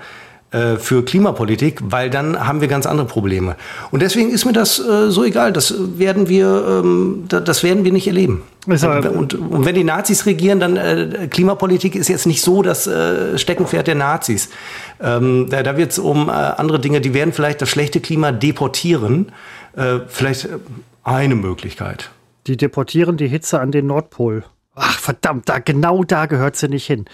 äh, für Klimapolitik, weil dann haben wir ganz andere Probleme. Und deswegen ist mir das äh, so egal. Das werden wir, ähm, das werden wir nicht erleben. Und, und, und, wenn die Nazis regieren, dann äh, Klimapolitik ist jetzt nicht so das äh, Steckenpferd der Nazis. Ähm, da da wird es um äh, andere Dinge, die werden vielleicht das schlechte Klima deportieren. Äh, vielleicht eine Möglichkeit. Die deportieren die Hitze an den Nordpol. Ach, verdammt, da, genau da gehört sie nicht hin.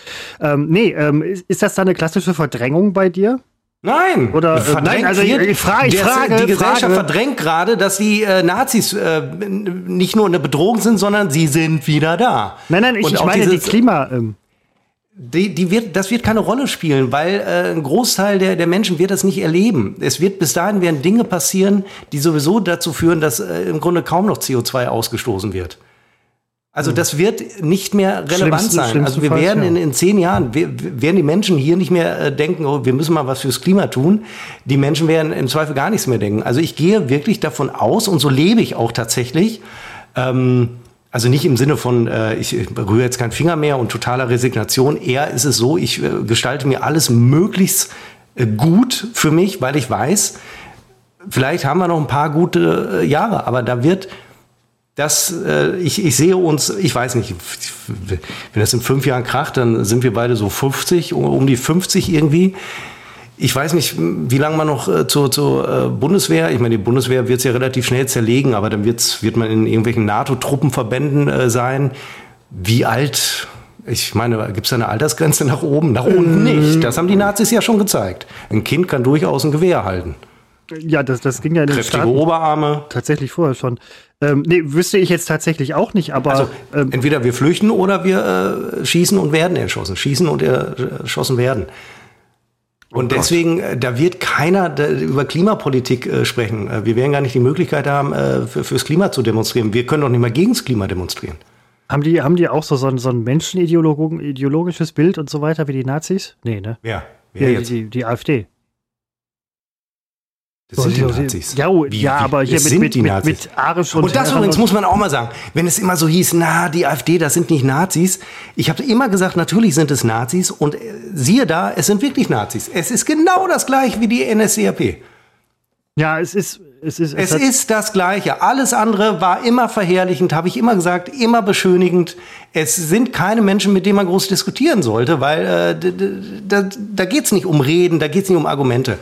Ähm, nee, ähm, ist, ist das da eine klassische Verdrängung bei dir? Nein, oder äh, nein, also ich, ich, frage, ich frage, die Gesellschaft frage. verdrängt gerade, dass die äh, Nazis äh, nicht nur eine Bedrohung sind, sondern sie sind wieder da. Nein, nein, ich, ich meine dieses, die Klima. Ähm. Die, die wird, das wird keine Rolle spielen, weil äh, ein Großteil der, der Menschen wird das nicht erleben. Es wird bis dahin werden Dinge passieren, die sowieso dazu führen, dass äh, im Grunde kaum noch CO2 ausgestoßen wird. Also das wird nicht mehr relevant sein. Also wir werden in, in zehn Jahren, wir, werden die Menschen hier nicht mehr äh, denken, oh, wir müssen mal was fürs Klima tun. Die Menschen werden im Zweifel gar nichts mehr denken. Also ich gehe wirklich davon aus, und so lebe ich auch tatsächlich, ähm, also nicht im Sinne von, äh, ich rühre jetzt keinen Finger mehr und totaler Resignation. Eher ist es so, ich äh, gestalte mir alles möglichst äh, gut für mich, weil ich weiß, vielleicht haben wir noch ein paar gute äh, Jahre, aber da wird das, äh, ich, ich sehe uns, ich weiß nicht, wenn das in fünf Jahren kracht, dann sind wir beide so 50, um die 50 irgendwie. Ich weiß nicht, wie lange man noch äh, zur, zur äh, Bundeswehr, ich meine, die Bundeswehr wird es ja relativ schnell zerlegen, aber dann wird's, wird man in irgendwelchen NATO-Truppenverbänden äh, sein. Wie alt ich meine, gibt es eine Altersgrenze nach oben? Nach unten ähm. nicht. Das haben die Nazis ja schon gezeigt. Ein Kind kann durchaus ein Gewehr halten. Ja, das, das ging ja in den Kräftige Staaten Oberarme. Tatsächlich vorher schon. Ähm, nee, wüsste ich jetzt tatsächlich auch nicht, aber. Also, ähm, entweder wir flüchten oder wir äh, schießen und werden erschossen. Schießen und erschossen werden. Und oh deswegen, äh, da wird keiner da, über Klimapolitik äh, sprechen. Äh, wir werden gar nicht die Möglichkeit haben, äh, für, fürs Klima zu demonstrieren. Wir können doch nicht mal gegen das Klima demonstrieren. Haben die, haben die auch so, so ein, so ein menschenideologisches Bild und so weiter wie die Nazis? Nee, ne? Ja. ja die, die, die AfD. Das sind die Nazis. Ja, wie, ja aber hier mit, mit, mit, mit Arisch und Und das übrigens muss man auch mal sagen. Wenn es immer so hieß, na, die AfD, das sind nicht Nazis. Ich habe immer gesagt, natürlich sind es Nazis. Und äh, siehe da, es sind wirklich Nazis. Es ist genau das gleiche wie die NSDAP. Ja, es ist. Es ist, es, es ist das Gleiche. Alles andere war immer verherrlichend, habe ich immer gesagt, immer beschönigend. Es sind keine Menschen, mit denen man groß diskutieren sollte, weil äh, da, da geht es nicht um Reden, da geht es nicht um Argumente.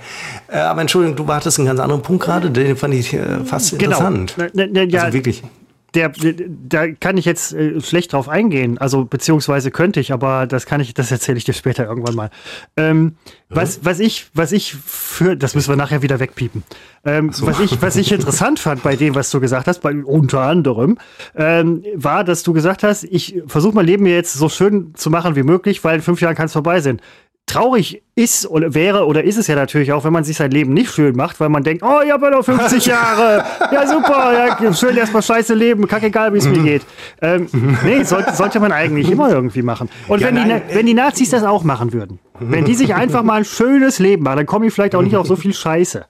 Äh, aber Entschuldigung, du wartest einen ganz anderen Punkt gerade, den fand ich äh, fast genau. interessant. Ne, ne, ja, also wirklich der, da kann ich jetzt äh, schlecht drauf eingehen, also beziehungsweise könnte ich, aber das kann ich, das erzähle ich dir später irgendwann mal. Ähm, ja. was, was ich, was ich für, das müssen wir nachher wieder wegpiepen. Ähm, so. Was ich, was ich interessant fand bei dem, was du gesagt hast, bei, unter anderem, ähm, war, dass du gesagt hast, ich versuche mein Leben jetzt so schön zu machen wie möglich, weil in fünf Jahren kann es vorbei sein traurig ist oder wäre oder ist es ja natürlich auch, wenn man sich sein Leben nicht schön macht, weil man denkt, oh, ich habe ja noch 50 Jahre, ja super, ja, schön erstmal scheiße leben, kackegal, wie es mir mhm. geht. Ähm, nee, sollte, sollte man eigentlich immer irgendwie machen. Und ja, wenn, die, wenn die Nazis das auch machen würden, wenn die sich einfach mal ein schönes Leben machen, dann komme ich vielleicht auch nicht auf so viel Scheiße.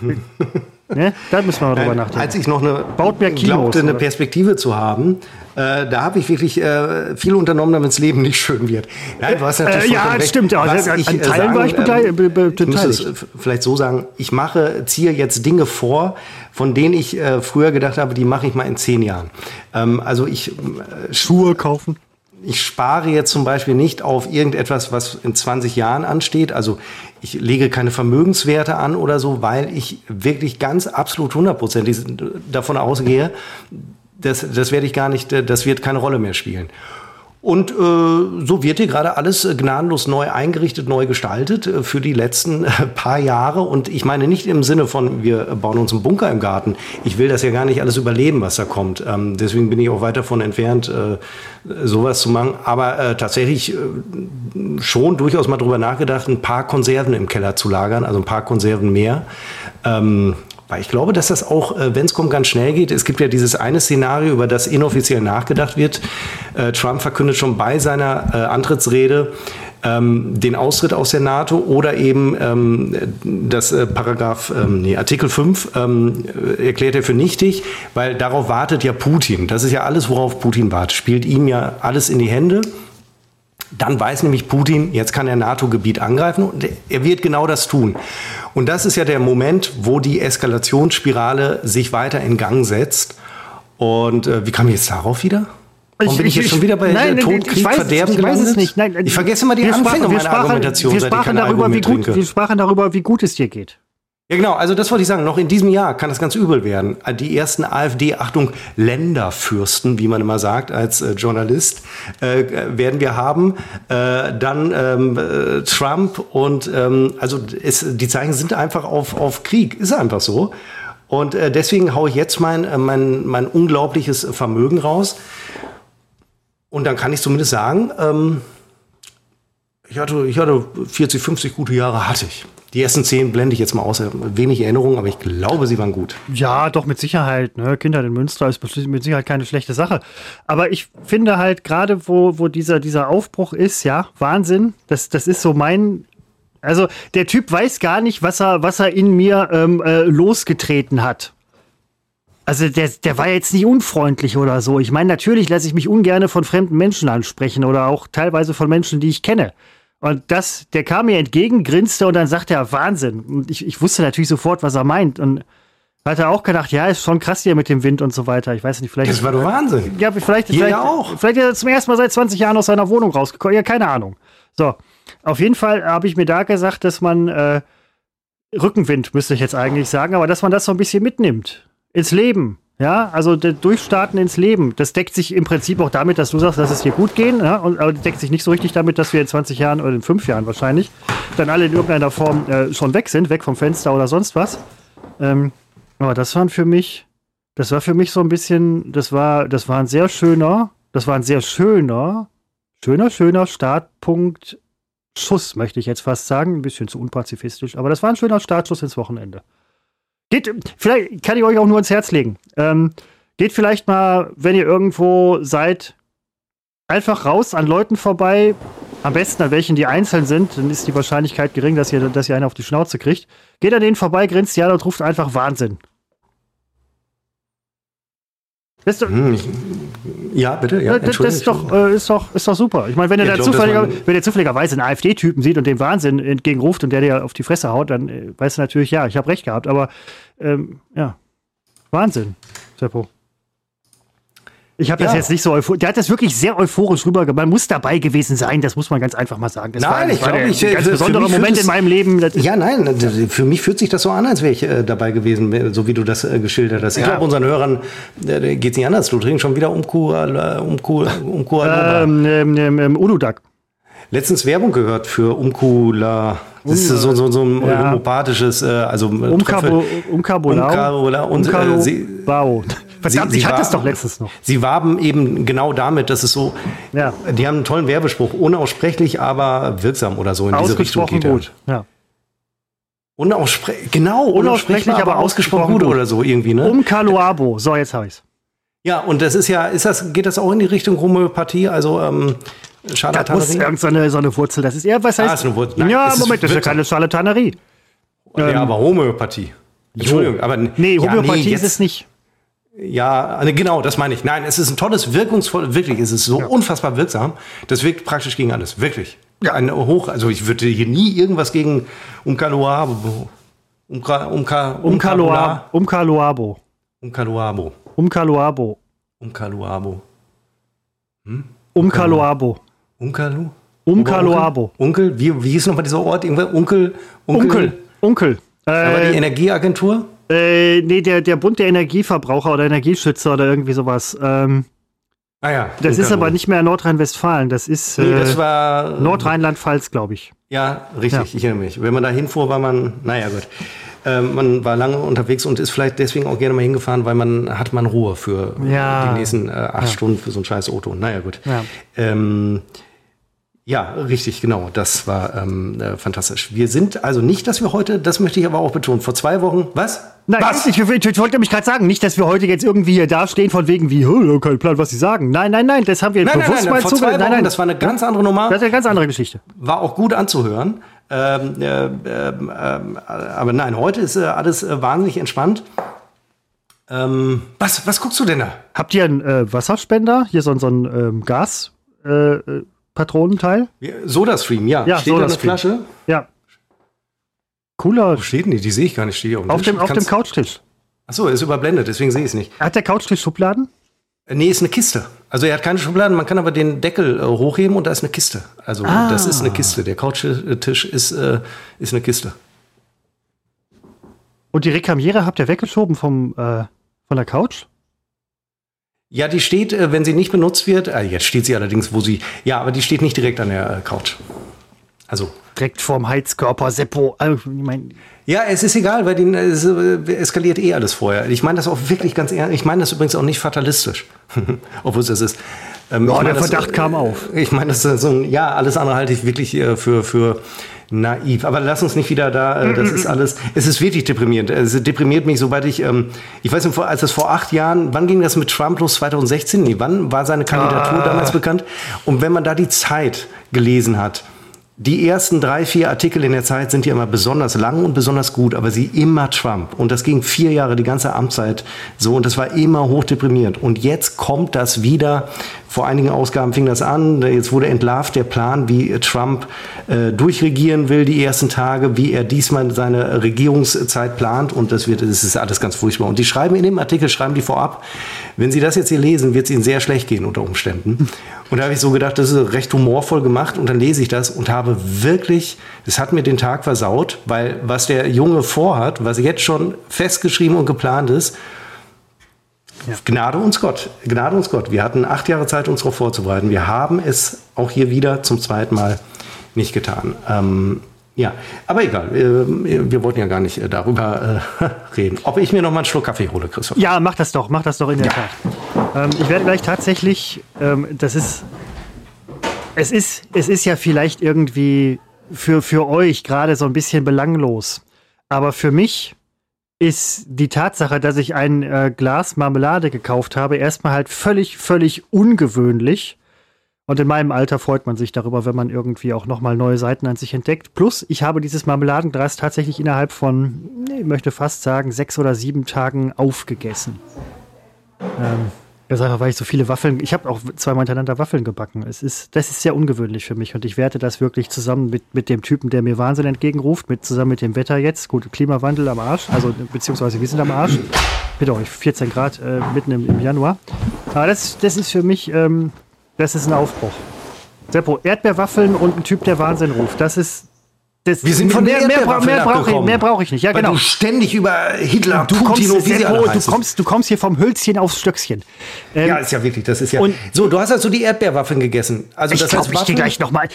Ne? Da müssen wir mal drüber nachdenken. Als ich noch eine, Baut mehr Kilos, glaubte, eine Perspektive zu haben, äh, da habe ich wirklich äh, viel unternommen, damit das Leben nicht schön wird. Nein, du hast natürlich äh, ja, recht. stimmt. Ja, Was an, ich, Teilen sagen, war ich beteiligt. Ähm, ich muss es vielleicht so sagen, ich mache, ziehe jetzt Dinge vor, von denen ich äh, früher gedacht habe, die mache ich mal in zehn Jahren. Ähm, also ich... Äh, Schuhe kaufen? ich spare jetzt zum Beispiel nicht auf irgendetwas, was in 20 Jahren ansteht. Also ich lege keine Vermögenswerte an oder so, weil ich wirklich ganz absolut hundertprozentig davon ausgehe, das, das werde ich gar nicht, das wird keine Rolle mehr spielen. Und äh, so wird hier gerade alles äh, gnadenlos neu eingerichtet, neu gestaltet äh, für die letzten äh, paar Jahre. Und ich meine nicht im Sinne von, wir bauen uns einen Bunker im Garten. Ich will das ja gar nicht alles überleben, was da kommt. Ähm, deswegen bin ich auch weit davon entfernt, äh, sowas zu machen. Aber äh, tatsächlich schon durchaus mal drüber nachgedacht, ein paar Konserven im Keller zu lagern, also ein paar Konserven mehr. Ähm, weil ich glaube, dass das auch, äh, wenn es kommt, ganz schnell geht. Es gibt ja dieses eine Szenario, über das inoffiziell nachgedacht wird. Äh, Trump verkündet schon bei seiner äh, Antrittsrede, ähm, den Austritt aus der NATO oder eben ähm, das äh, Paragraph, ähm, nee, Artikel 5 ähm, erklärt er für nichtig, weil darauf wartet ja Putin. Das ist ja alles, worauf Putin wartet. Spielt ihm ja alles in die Hände. Dann weiß nämlich Putin, jetzt kann er NATO-Gebiet angreifen und er wird genau das tun. Und das ist ja der Moment, wo die Eskalationsspirale sich weiter in Gang setzt. Und äh, wie kam ich jetzt darauf wieder? Warum bin ich, jetzt schon wieder bei nein, Tod, Krieg, weiß, Verderben ich weiß es nicht. Nein, ich vergesse immer die Anfänge meiner Argumentation, wir sprachen, darüber, wie gut, wir sprachen darüber, wie gut es dir geht. Ja, genau. Also das wollte ich sagen. Noch in diesem Jahr kann das ganz übel werden. Die ersten AfD, Achtung, Länderfürsten, wie man immer sagt als äh, Journalist, äh, werden wir haben. Äh, dann ähm, äh, Trump und ähm, also es, die Zeichen sind einfach auf, auf Krieg. Ist einfach so. Und äh, deswegen haue ich jetzt mein, äh, mein, mein unglaubliches Vermögen raus. Und dann kann ich zumindest sagen, ähm, ich, hatte, ich hatte 40, 50 gute Jahre, hatte ich. Die ersten zehn blende ich jetzt mal aus. Wenig Erinnerung, aber ich glaube, sie waren gut. Ja, doch, mit Sicherheit. Ne? Kinder in Münster ist mit Sicherheit keine schlechte Sache. Aber ich finde halt gerade, wo, wo dieser, dieser Aufbruch ist, ja, Wahnsinn. Das, das ist so mein. Also, der Typ weiß gar nicht, was er, was er in mir ähm, äh, losgetreten hat. Also der, der war jetzt nicht unfreundlich oder so. Ich meine, natürlich lasse ich mich ungern von fremden Menschen ansprechen oder auch teilweise von Menschen, die ich kenne. Und das, der kam mir entgegen, grinste und dann sagte er, Wahnsinn. Und ich, ich wusste natürlich sofort, was er meint. Und hat er auch gedacht, ja, ist schon krass hier mit dem Wind und so weiter. Ich weiß nicht, vielleicht. Das war doch Wahnsinn. Ja, vielleicht, hier vielleicht, ja auch. vielleicht ist er zum ersten Mal seit 20 Jahren aus seiner Wohnung rausgekommen. Ja, keine Ahnung. So. Auf jeden Fall habe ich mir da gesagt, dass man äh, Rückenwind, müsste ich jetzt eigentlich sagen, aber dass man das so ein bisschen mitnimmt. Ins Leben. Ja, also Durchstarten ins Leben, das deckt sich im Prinzip auch damit, dass du sagst, dass es hier gut gehen, ja, und, aber das deckt sich nicht so richtig damit, dass wir in 20 Jahren oder in 5 Jahren wahrscheinlich dann alle in irgendeiner Form äh, schon weg sind, weg vom Fenster oder sonst was. Ähm, aber das waren für mich, das war für mich so ein bisschen, das war, das war ein sehr schöner, das war ein sehr schöner, schöner, schöner Startpunkt, Schuss, möchte ich jetzt fast sagen, ein bisschen zu unpazifistisch, aber das war ein schöner Startschuss ins Wochenende. Geht, vielleicht kann ich euch auch nur ins Herz legen. Ähm, geht vielleicht mal, wenn ihr irgendwo seid, einfach raus an Leuten vorbei. Am besten an welchen, die einzeln sind, dann ist die Wahrscheinlichkeit gering, dass ihr, dass ihr einen auf die Schnauze kriegt. Geht an denen vorbei, grinst ja und ruft einfach Wahnsinn. Das ist doch, hm. Ja, bitte. Ja, das, ist, doch, äh, ist, doch, ist doch super. Ich meine, wenn, ja, zufälliger, wenn er zufälligerweise einen AfD-Typen sieht und dem Wahnsinn entgegenruft und der dir auf die Fresse haut, dann äh, weißt du natürlich, ja, ich habe recht gehabt. Aber ähm, ja, Wahnsinn, Seppo. Ich habe das ja. jetzt nicht so euphorisch. Der hat das wirklich sehr euphorisch rübergebracht. Man muss dabei gewesen sein, das muss man ganz einfach mal sagen. Das nein, war, ich glaube, ich. Ein ganz besonderer Moment in meinem Leben. Ja, nein, für mich fühlt sich das so an, als wäre ich äh, dabei gewesen, so wie du das äh, geschildert hast. Ich ja. glaube, unseren Hörern äh, geht es nicht anders. Du trinkst schon wieder um Kuala, um Kuala, um Kuala. Ähm, ähm, ähm, ähm, Uludag. Letztens Werbung gehört für Umkula. Das ist so, so, so ein ja. homopathisches, äh, also Umkabo, Umkabolau. Umkabolau. Und, äh, sie, Verdammt, sie, ich hatte es doch letztens noch. Sie warben eben genau damit, dass es so, ja. die haben einen tollen Werbespruch, unaussprechlich, aber wirksam oder so in diese Richtung geht gut, ja. Unauspre genau, unaussprechlich, aber, aber ausgesprochen gut, gut oder so irgendwie, ne? Um Kaluabo. So, jetzt habe ich's. Ja, und das ist ja, ist das, geht das auch in die Richtung Homöopathie? Also, ähm, Scharlatanerie? Das muss irgendeine so eine Wurzel, das ist eher, was heißt? Ah, ist eine Wurzel. Nein, ja, Moment, das ist ja keine Scharlatanerie. Ja, ähm, aber Homöopathie. Entschuldigung, aber nee, Homöopathie ja, nee, ist es nicht. Ja, ne, genau, das meine ich. Nein, es ist ein tolles, wirkungsvoll, wirklich, es ist so ja. unfassbar wirksam. Das wirkt praktisch gegen alles, wirklich. Ja. Ein hoch, also ich würde hier nie irgendwas gegen Umkaloabo. Umkaloabo. Umkaloabo. Umkaloabo. Umkaloabo. Umkaloabo. Hm? Umkaloabo. Umkalu? Umkaloabo. Onkel, wie, wie hieß nochmal dieser Ort? Onkel? Onkel. Onkel. Onkel. Aber die äh, Energieagentur? Äh, nee, der, der Bund der Energieverbraucher oder Energieschützer oder irgendwie sowas. Ähm, Ah ja. Das ist aber nicht mehr Nordrhein-Westfalen, das ist nee, das war, äh, Nordrheinland-Pfalz, glaube ich. Ja, richtig, ja. ich erinnere mich. Wenn man da hinfuhr, war man, naja gut. Ähm, man war lange unterwegs und ist vielleicht deswegen auch gerne mal hingefahren, weil man hat man Ruhe für ja. die nächsten äh, acht ja. Stunden für so ein scheiß Auto. Naja gut. Ja. Ähm, ja, richtig, genau. Das war ähm, äh, fantastisch. Wir sind also nicht, dass wir heute, das möchte ich aber auch betonen, vor zwei Wochen, was? Nein, was? Ich, ich, ich wollte nämlich gerade sagen, nicht, dass wir heute jetzt irgendwie hier dastehen von wegen wie, kein Plan, was sie sagen. Nein, nein, nein, das haben wir nein, bewusst nein, nein, mal vor zwei Wochen, nein, nein, das war eine ganz andere Nummer. Das ist eine ganz andere Geschichte. War auch gut anzuhören. Ähm, äh, äh, aber nein, heute ist äh, alles äh, wahnsinnig entspannt. Ähm, was, was guckst du denn da? Habt ihr einen äh, Wasserspender? Hier so, so ein ähm, Gas? Patronenteil? Soda-Stream, ja. ja. Steht da eine Flasche? Ja. Cooler. Wo steht denn die? Die sehe ich gar nicht. Steht auf, auf dem, auf dem Couchtisch. Achso, ist überblendet, deswegen sehe ich es nicht. Hat der Couchtisch Schubladen? Äh, nee, ist eine Kiste. Also er hat keine Schubladen, man kann aber den Deckel äh, hochheben und da ist eine Kiste. Also ah. das ist eine Kiste. Der Couchtisch ist, äh, ist eine Kiste. Und die Rekamiere habt ihr weggeschoben vom, äh, von der Couch? Ja, die steht, äh, wenn sie nicht benutzt wird, äh, jetzt steht sie allerdings, wo sie, ja, aber die steht nicht direkt an der äh, Couch. Also. Direkt vorm Heizkörper, Seppo. Also, ich mein ja, es ist egal, weil die, es eskaliert eh alles vorher. Ich meine das auch wirklich ganz ehrlich. Ich meine das übrigens auch nicht fatalistisch. Obwohl es das ist. Ähm, ja, der Verdacht das, kam auf. Ich meine, das ist so ein, ja, alles andere halte ich wirklich für, für naiv. Aber lass uns nicht wieder da, äh, das ist alles, es ist wirklich deprimierend. Es deprimiert mich, sobald ich, ähm, ich weiß nicht, als das vor acht Jahren, wann ging das mit Trump los? 2016? Nee, wann war seine Kandidatur ah. damals bekannt? Und wenn man da die Zeit gelesen hat, die ersten drei, vier Artikel in der Zeit sind ja immer besonders lang und besonders gut, aber sie immer Trump. Und das ging vier Jahre, die ganze Amtszeit so. Und das war immer hochdeprimierend. Und jetzt kommt das wieder vor einigen Ausgaben fing das an. Jetzt wurde entlarvt der Plan, wie Trump äh, durchregieren will die ersten Tage, wie er diesmal seine Regierungszeit plant. Und das wird, das ist alles ganz furchtbar. Und die schreiben in dem Artikel, schreiben die vorab, wenn Sie das jetzt hier lesen, wird es Ihnen sehr schlecht gehen unter Umständen. Und da habe ich so gedacht, das ist recht humorvoll gemacht. Und dann lese ich das und habe wirklich, es hat mir den Tag versaut, weil was der Junge vorhat, was jetzt schon festgeschrieben und geplant ist, ja. Gnade uns Gott, Gnade uns Gott. Wir hatten acht Jahre Zeit, uns darauf vorzubereiten. Wir haben es auch hier wieder zum zweiten Mal nicht getan. Ähm, ja, aber egal, wir, wir, wollten ja gar nicht äh, darüber äh, reden. Ob ich mir noch mal einen Schluck Kaffee hole, Christoph? Ja, mach das doch, mach das doch in der ja. Tat. Ähm, ich werde gleich tatsächlich, ähm, das ist, es ist, es ist ja vielleicht irgendwie für, für euch gerade so ein bisschen belanglos. Aber für mich ist die Tatsache, dass ich ein äh, Glas Marmelade gekauft habe, erstmal halt völlig, völlig ungewöhnlich. Und in meinem Alter freut man sich darüber, wenn man irgendwie auch nochmal neue Seiten an sich entdeckt. Plus, ich habe dieses Marmeladenglas tatsächlich innerhalb von, ich möchte fast sagen, sechs oder sieben Tagen aufgegessen. Ähm, Ganz einfach, weil ich so viele Waffeln, ich habe auch zweimal hintereinander Waffeln gebacken. Es ist, das ist sehr ungewöhnlich für mich und ich werte das wirklich zusammen mit, mit dem Typen, der mir Wahnsinn entgegenruft, mit, zusammen mit dem Wetter jetzt. Gut, Klimawandel am Arsch, also beziehungsweise wir sind am Arsch. Bitte euch, 14 Grad äh, mitten im, im, Januar. Aber das, das ist für mich, ähm, das ist ein Aufbruch. Seppo, Erdbeerwaffeln und ein Typ, der Wahnsinn ruft. Das ist, das wir sind von mehr, mehr, mehr brauche ich, mehr brauch ich nicht. Ja, Weil genau. du ständig über Hitler, du Putin kommst, und wie alle du kommst, du kommst hier vom Hölzchen aufs Stöckchen. Ähm, ja, ist ja wirklich, das ist ja. Und so, du hast also die Erdbeerwaffen gegessen. Also ich das glaube, ich dir gleich nochmal.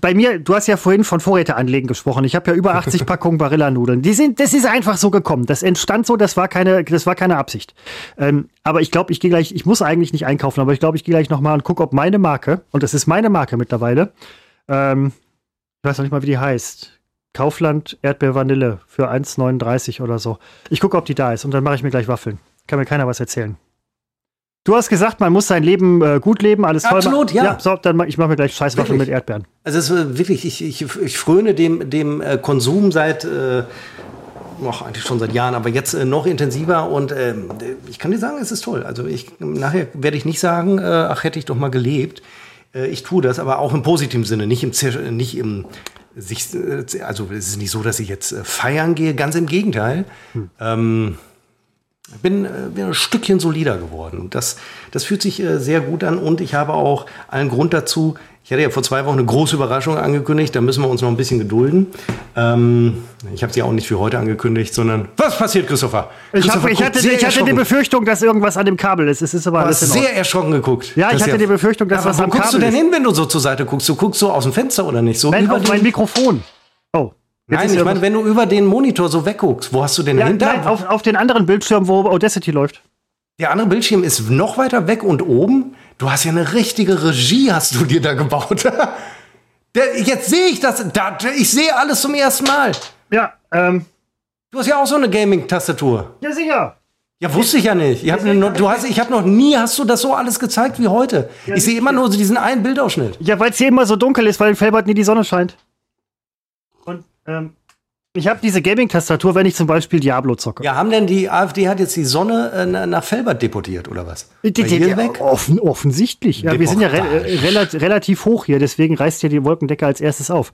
Bei mir, du hast ja vorhin von Vorräte anlegen gesprochen. Ich habe ja über 80 Packungen Barilla-Nudeln. Die sind, das ist einfach so gekommen. Das entstand so, das war keine, das war keine Absicht. Ähm, aber ich glaube, ich gehe gleich, ich muss eigentlich nicht einkaufen, aber ich glaube, ich gehe gleich nochmal und gucke, ob meine Marke, und das ist meine Marke mittlerweile, ähm, weiß noch nicht mal, wie die heißt Kaufland Erdbeer-Vanille für 1,39 oder so. Ich gucke, ob die da ist und dann mache ich mir gleich Waffeln. Kann mir keiner was erzählen. Du hast gesagt, man muss sein Leben äh, gut leben, alles toll. Absolut, ja. ja. So, dann ich mache mir gleich Scheißwaffeln mit Erdbeeren. Also es ist wirklich, ich, ich, ich fröne dem, dem äh, Konsum seit äh, noch eigentlich schon seit Jahren, aber jetzt äh, noch intensiver und äh, ich kann dir sagen, es ist toll. Also ich nachher werde ich nicht sagen, äh, ach hätte ich doch mal gelebt. Äh, ich tue das, aber auch im positiven Sinne, nicht im nicht im sich, äh, also es ist nicht so, dass ich jetzt äh, feiern gehe, ganz im Gegenteil. Hm. Ähm, bin, bin ein Stückchen solider geworden. Das, das fühlt sich sehr gut an und ich habe auch allen Grund dazu, Ich hatte ja vor zwei Wochen eine große Überraschung angekündigt, da müssen wir uns noch ein bisschen gedulden. Ähm, ich habe sie auch nicht für heute angekündigt, sondern was passiert, Christopher? Ich, hab, ich hatte, ich hatte die Befürchtung, dass irgendwas an dem Kabel ist. Es ist aber alles sehr erschrocken geguckt. Ja, ich hatte ja, die Befürchtung, dass was am Kabel ist. Wo guckst du denn hin, wenn du so zur Seite guckst? Du guckst so aus dem Fenster oder nicht? So Nein, auf mein Mikrofon. Oh. Nein, ich meine, wenn du über den Monitor so wegguckst, wo hast du denn ja, hin? Nein, auf, auf den anderen Bildschirm, wo Audacity läuft. Der andere Bildschirm ist noch weiter weg und oben. Du hast ja eine richtige Regie, hast du dir da gebaut. Jetzt sehe ich das. Da, ich sehe alles zum ersten Mal. Ja, ähm. Du hast ja auch so eine Gaming-Tastatur. Ja, sicher. Ja, wusste ich ja nicht. Ich habe noch, du hast, ich habe noch nie, hast du das so alles gezeigt wie heute? Ja, ich sehe immer nur so diesen einen Bildausschnitt. Ja, weil es hier immer so dunkel ist, weil in Felbert nie die Sonne scheint. Und ähm, ich habe diese Gaming-Tastatur, wenn ich zum Beispiel Diablo zocke. Ja, haben denn die AfD hat jetzt die Sonne äh, nach Felbert deportiert oder was? Die, die, die, weg? Offen, offensichtlich. Ja, wir sind ja re rel relativ hoch hier, deswegen reißt ja die Wolkendecke als erstes auf.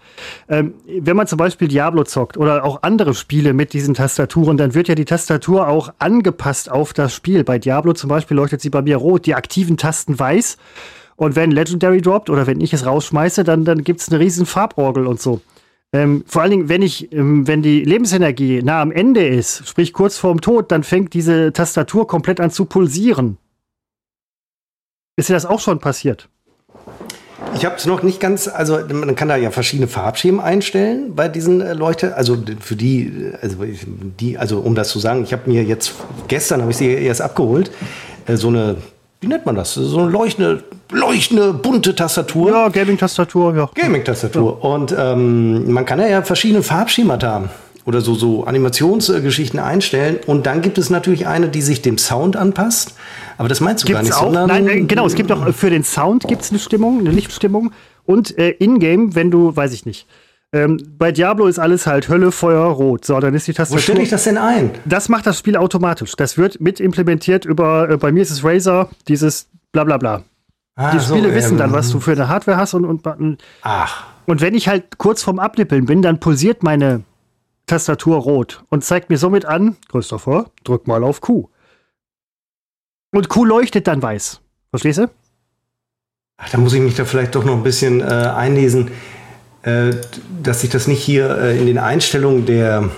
Ähm, wenn man zum Beispiel Diablo zockt oder auch andere Spiele mit diesen Tastaturen, dann wird ja die Tastatur auch angepasst auf das Spiel. Bei Diablo zum Beispiel leuchtet sie bei mir rot, die aktiven Tasten weiß. Und wenn Legendary droppt oder wenn ich es rausschmeiße, dann, dann gibt es eine riesen Farborgel und so. Ähm, vor allen Dingen, wenn ich, ähm, wenn die Lebensenergie nah am Ende ist, sprich kurz vorm Tod, dann fängt diese Tastatur komplett an zu pulsieren. Ist dir das auch schon passiert? Ich habe es noch nicht ganz, also man kann da ja verschiedene Farbschemen einstellen bei diesen äh, Leuchte. Also für die, also die, also um das zu sagen, ich habe mir jetzt gestern habe ich sie erst abgeholt, äh, so eine wie nennt man das? So eine leuchtende, leuchtende, bunte Tastatur. Ja, Gaming-Tastatur, ja. Gaming-Tastatur. Ja. Und ähm, man kann ja verschiedene Farbschemata oder so, so Animationsgeschichten einstellen. Und dann gibt es natürlich eine, die sich dem Sound anpasst. Aber das meinst du Gibt's gar nicht, auch? Nein, äh, genau, es gibt auch für den Sound gibt's eine Stimmung, eine Lichtstimmung. Und äh, in-game, wenn du, weiß ich nicht, ähm, bei Diablo ist alles halt Hölle, Feuer, Rot. So, dann ist die Tastatur. Wo stelle ich das denn ein? Das macht das Spiel automatisch. Das wird mit implementiert über, äh, bei mir ist es Razer, dieses bla bla bla. Ah, die Spiele so, wissen ähm, dann, was du für eine Hardware hast und, und, und Ach. Und wenn ich halt kurz vorm Abnippeln bin, dann pulsiert meine Tastatur rot und zeigt mir somit an, Christopher, drück mal auf Q. Und Q leuchtet dann weiß. Verstehst du? Ach, da muss ich mich da vielleicht doch noch ein bisschen äh, einlesen. Äh, dass ich das nicht hier äh, in den Einstellungen der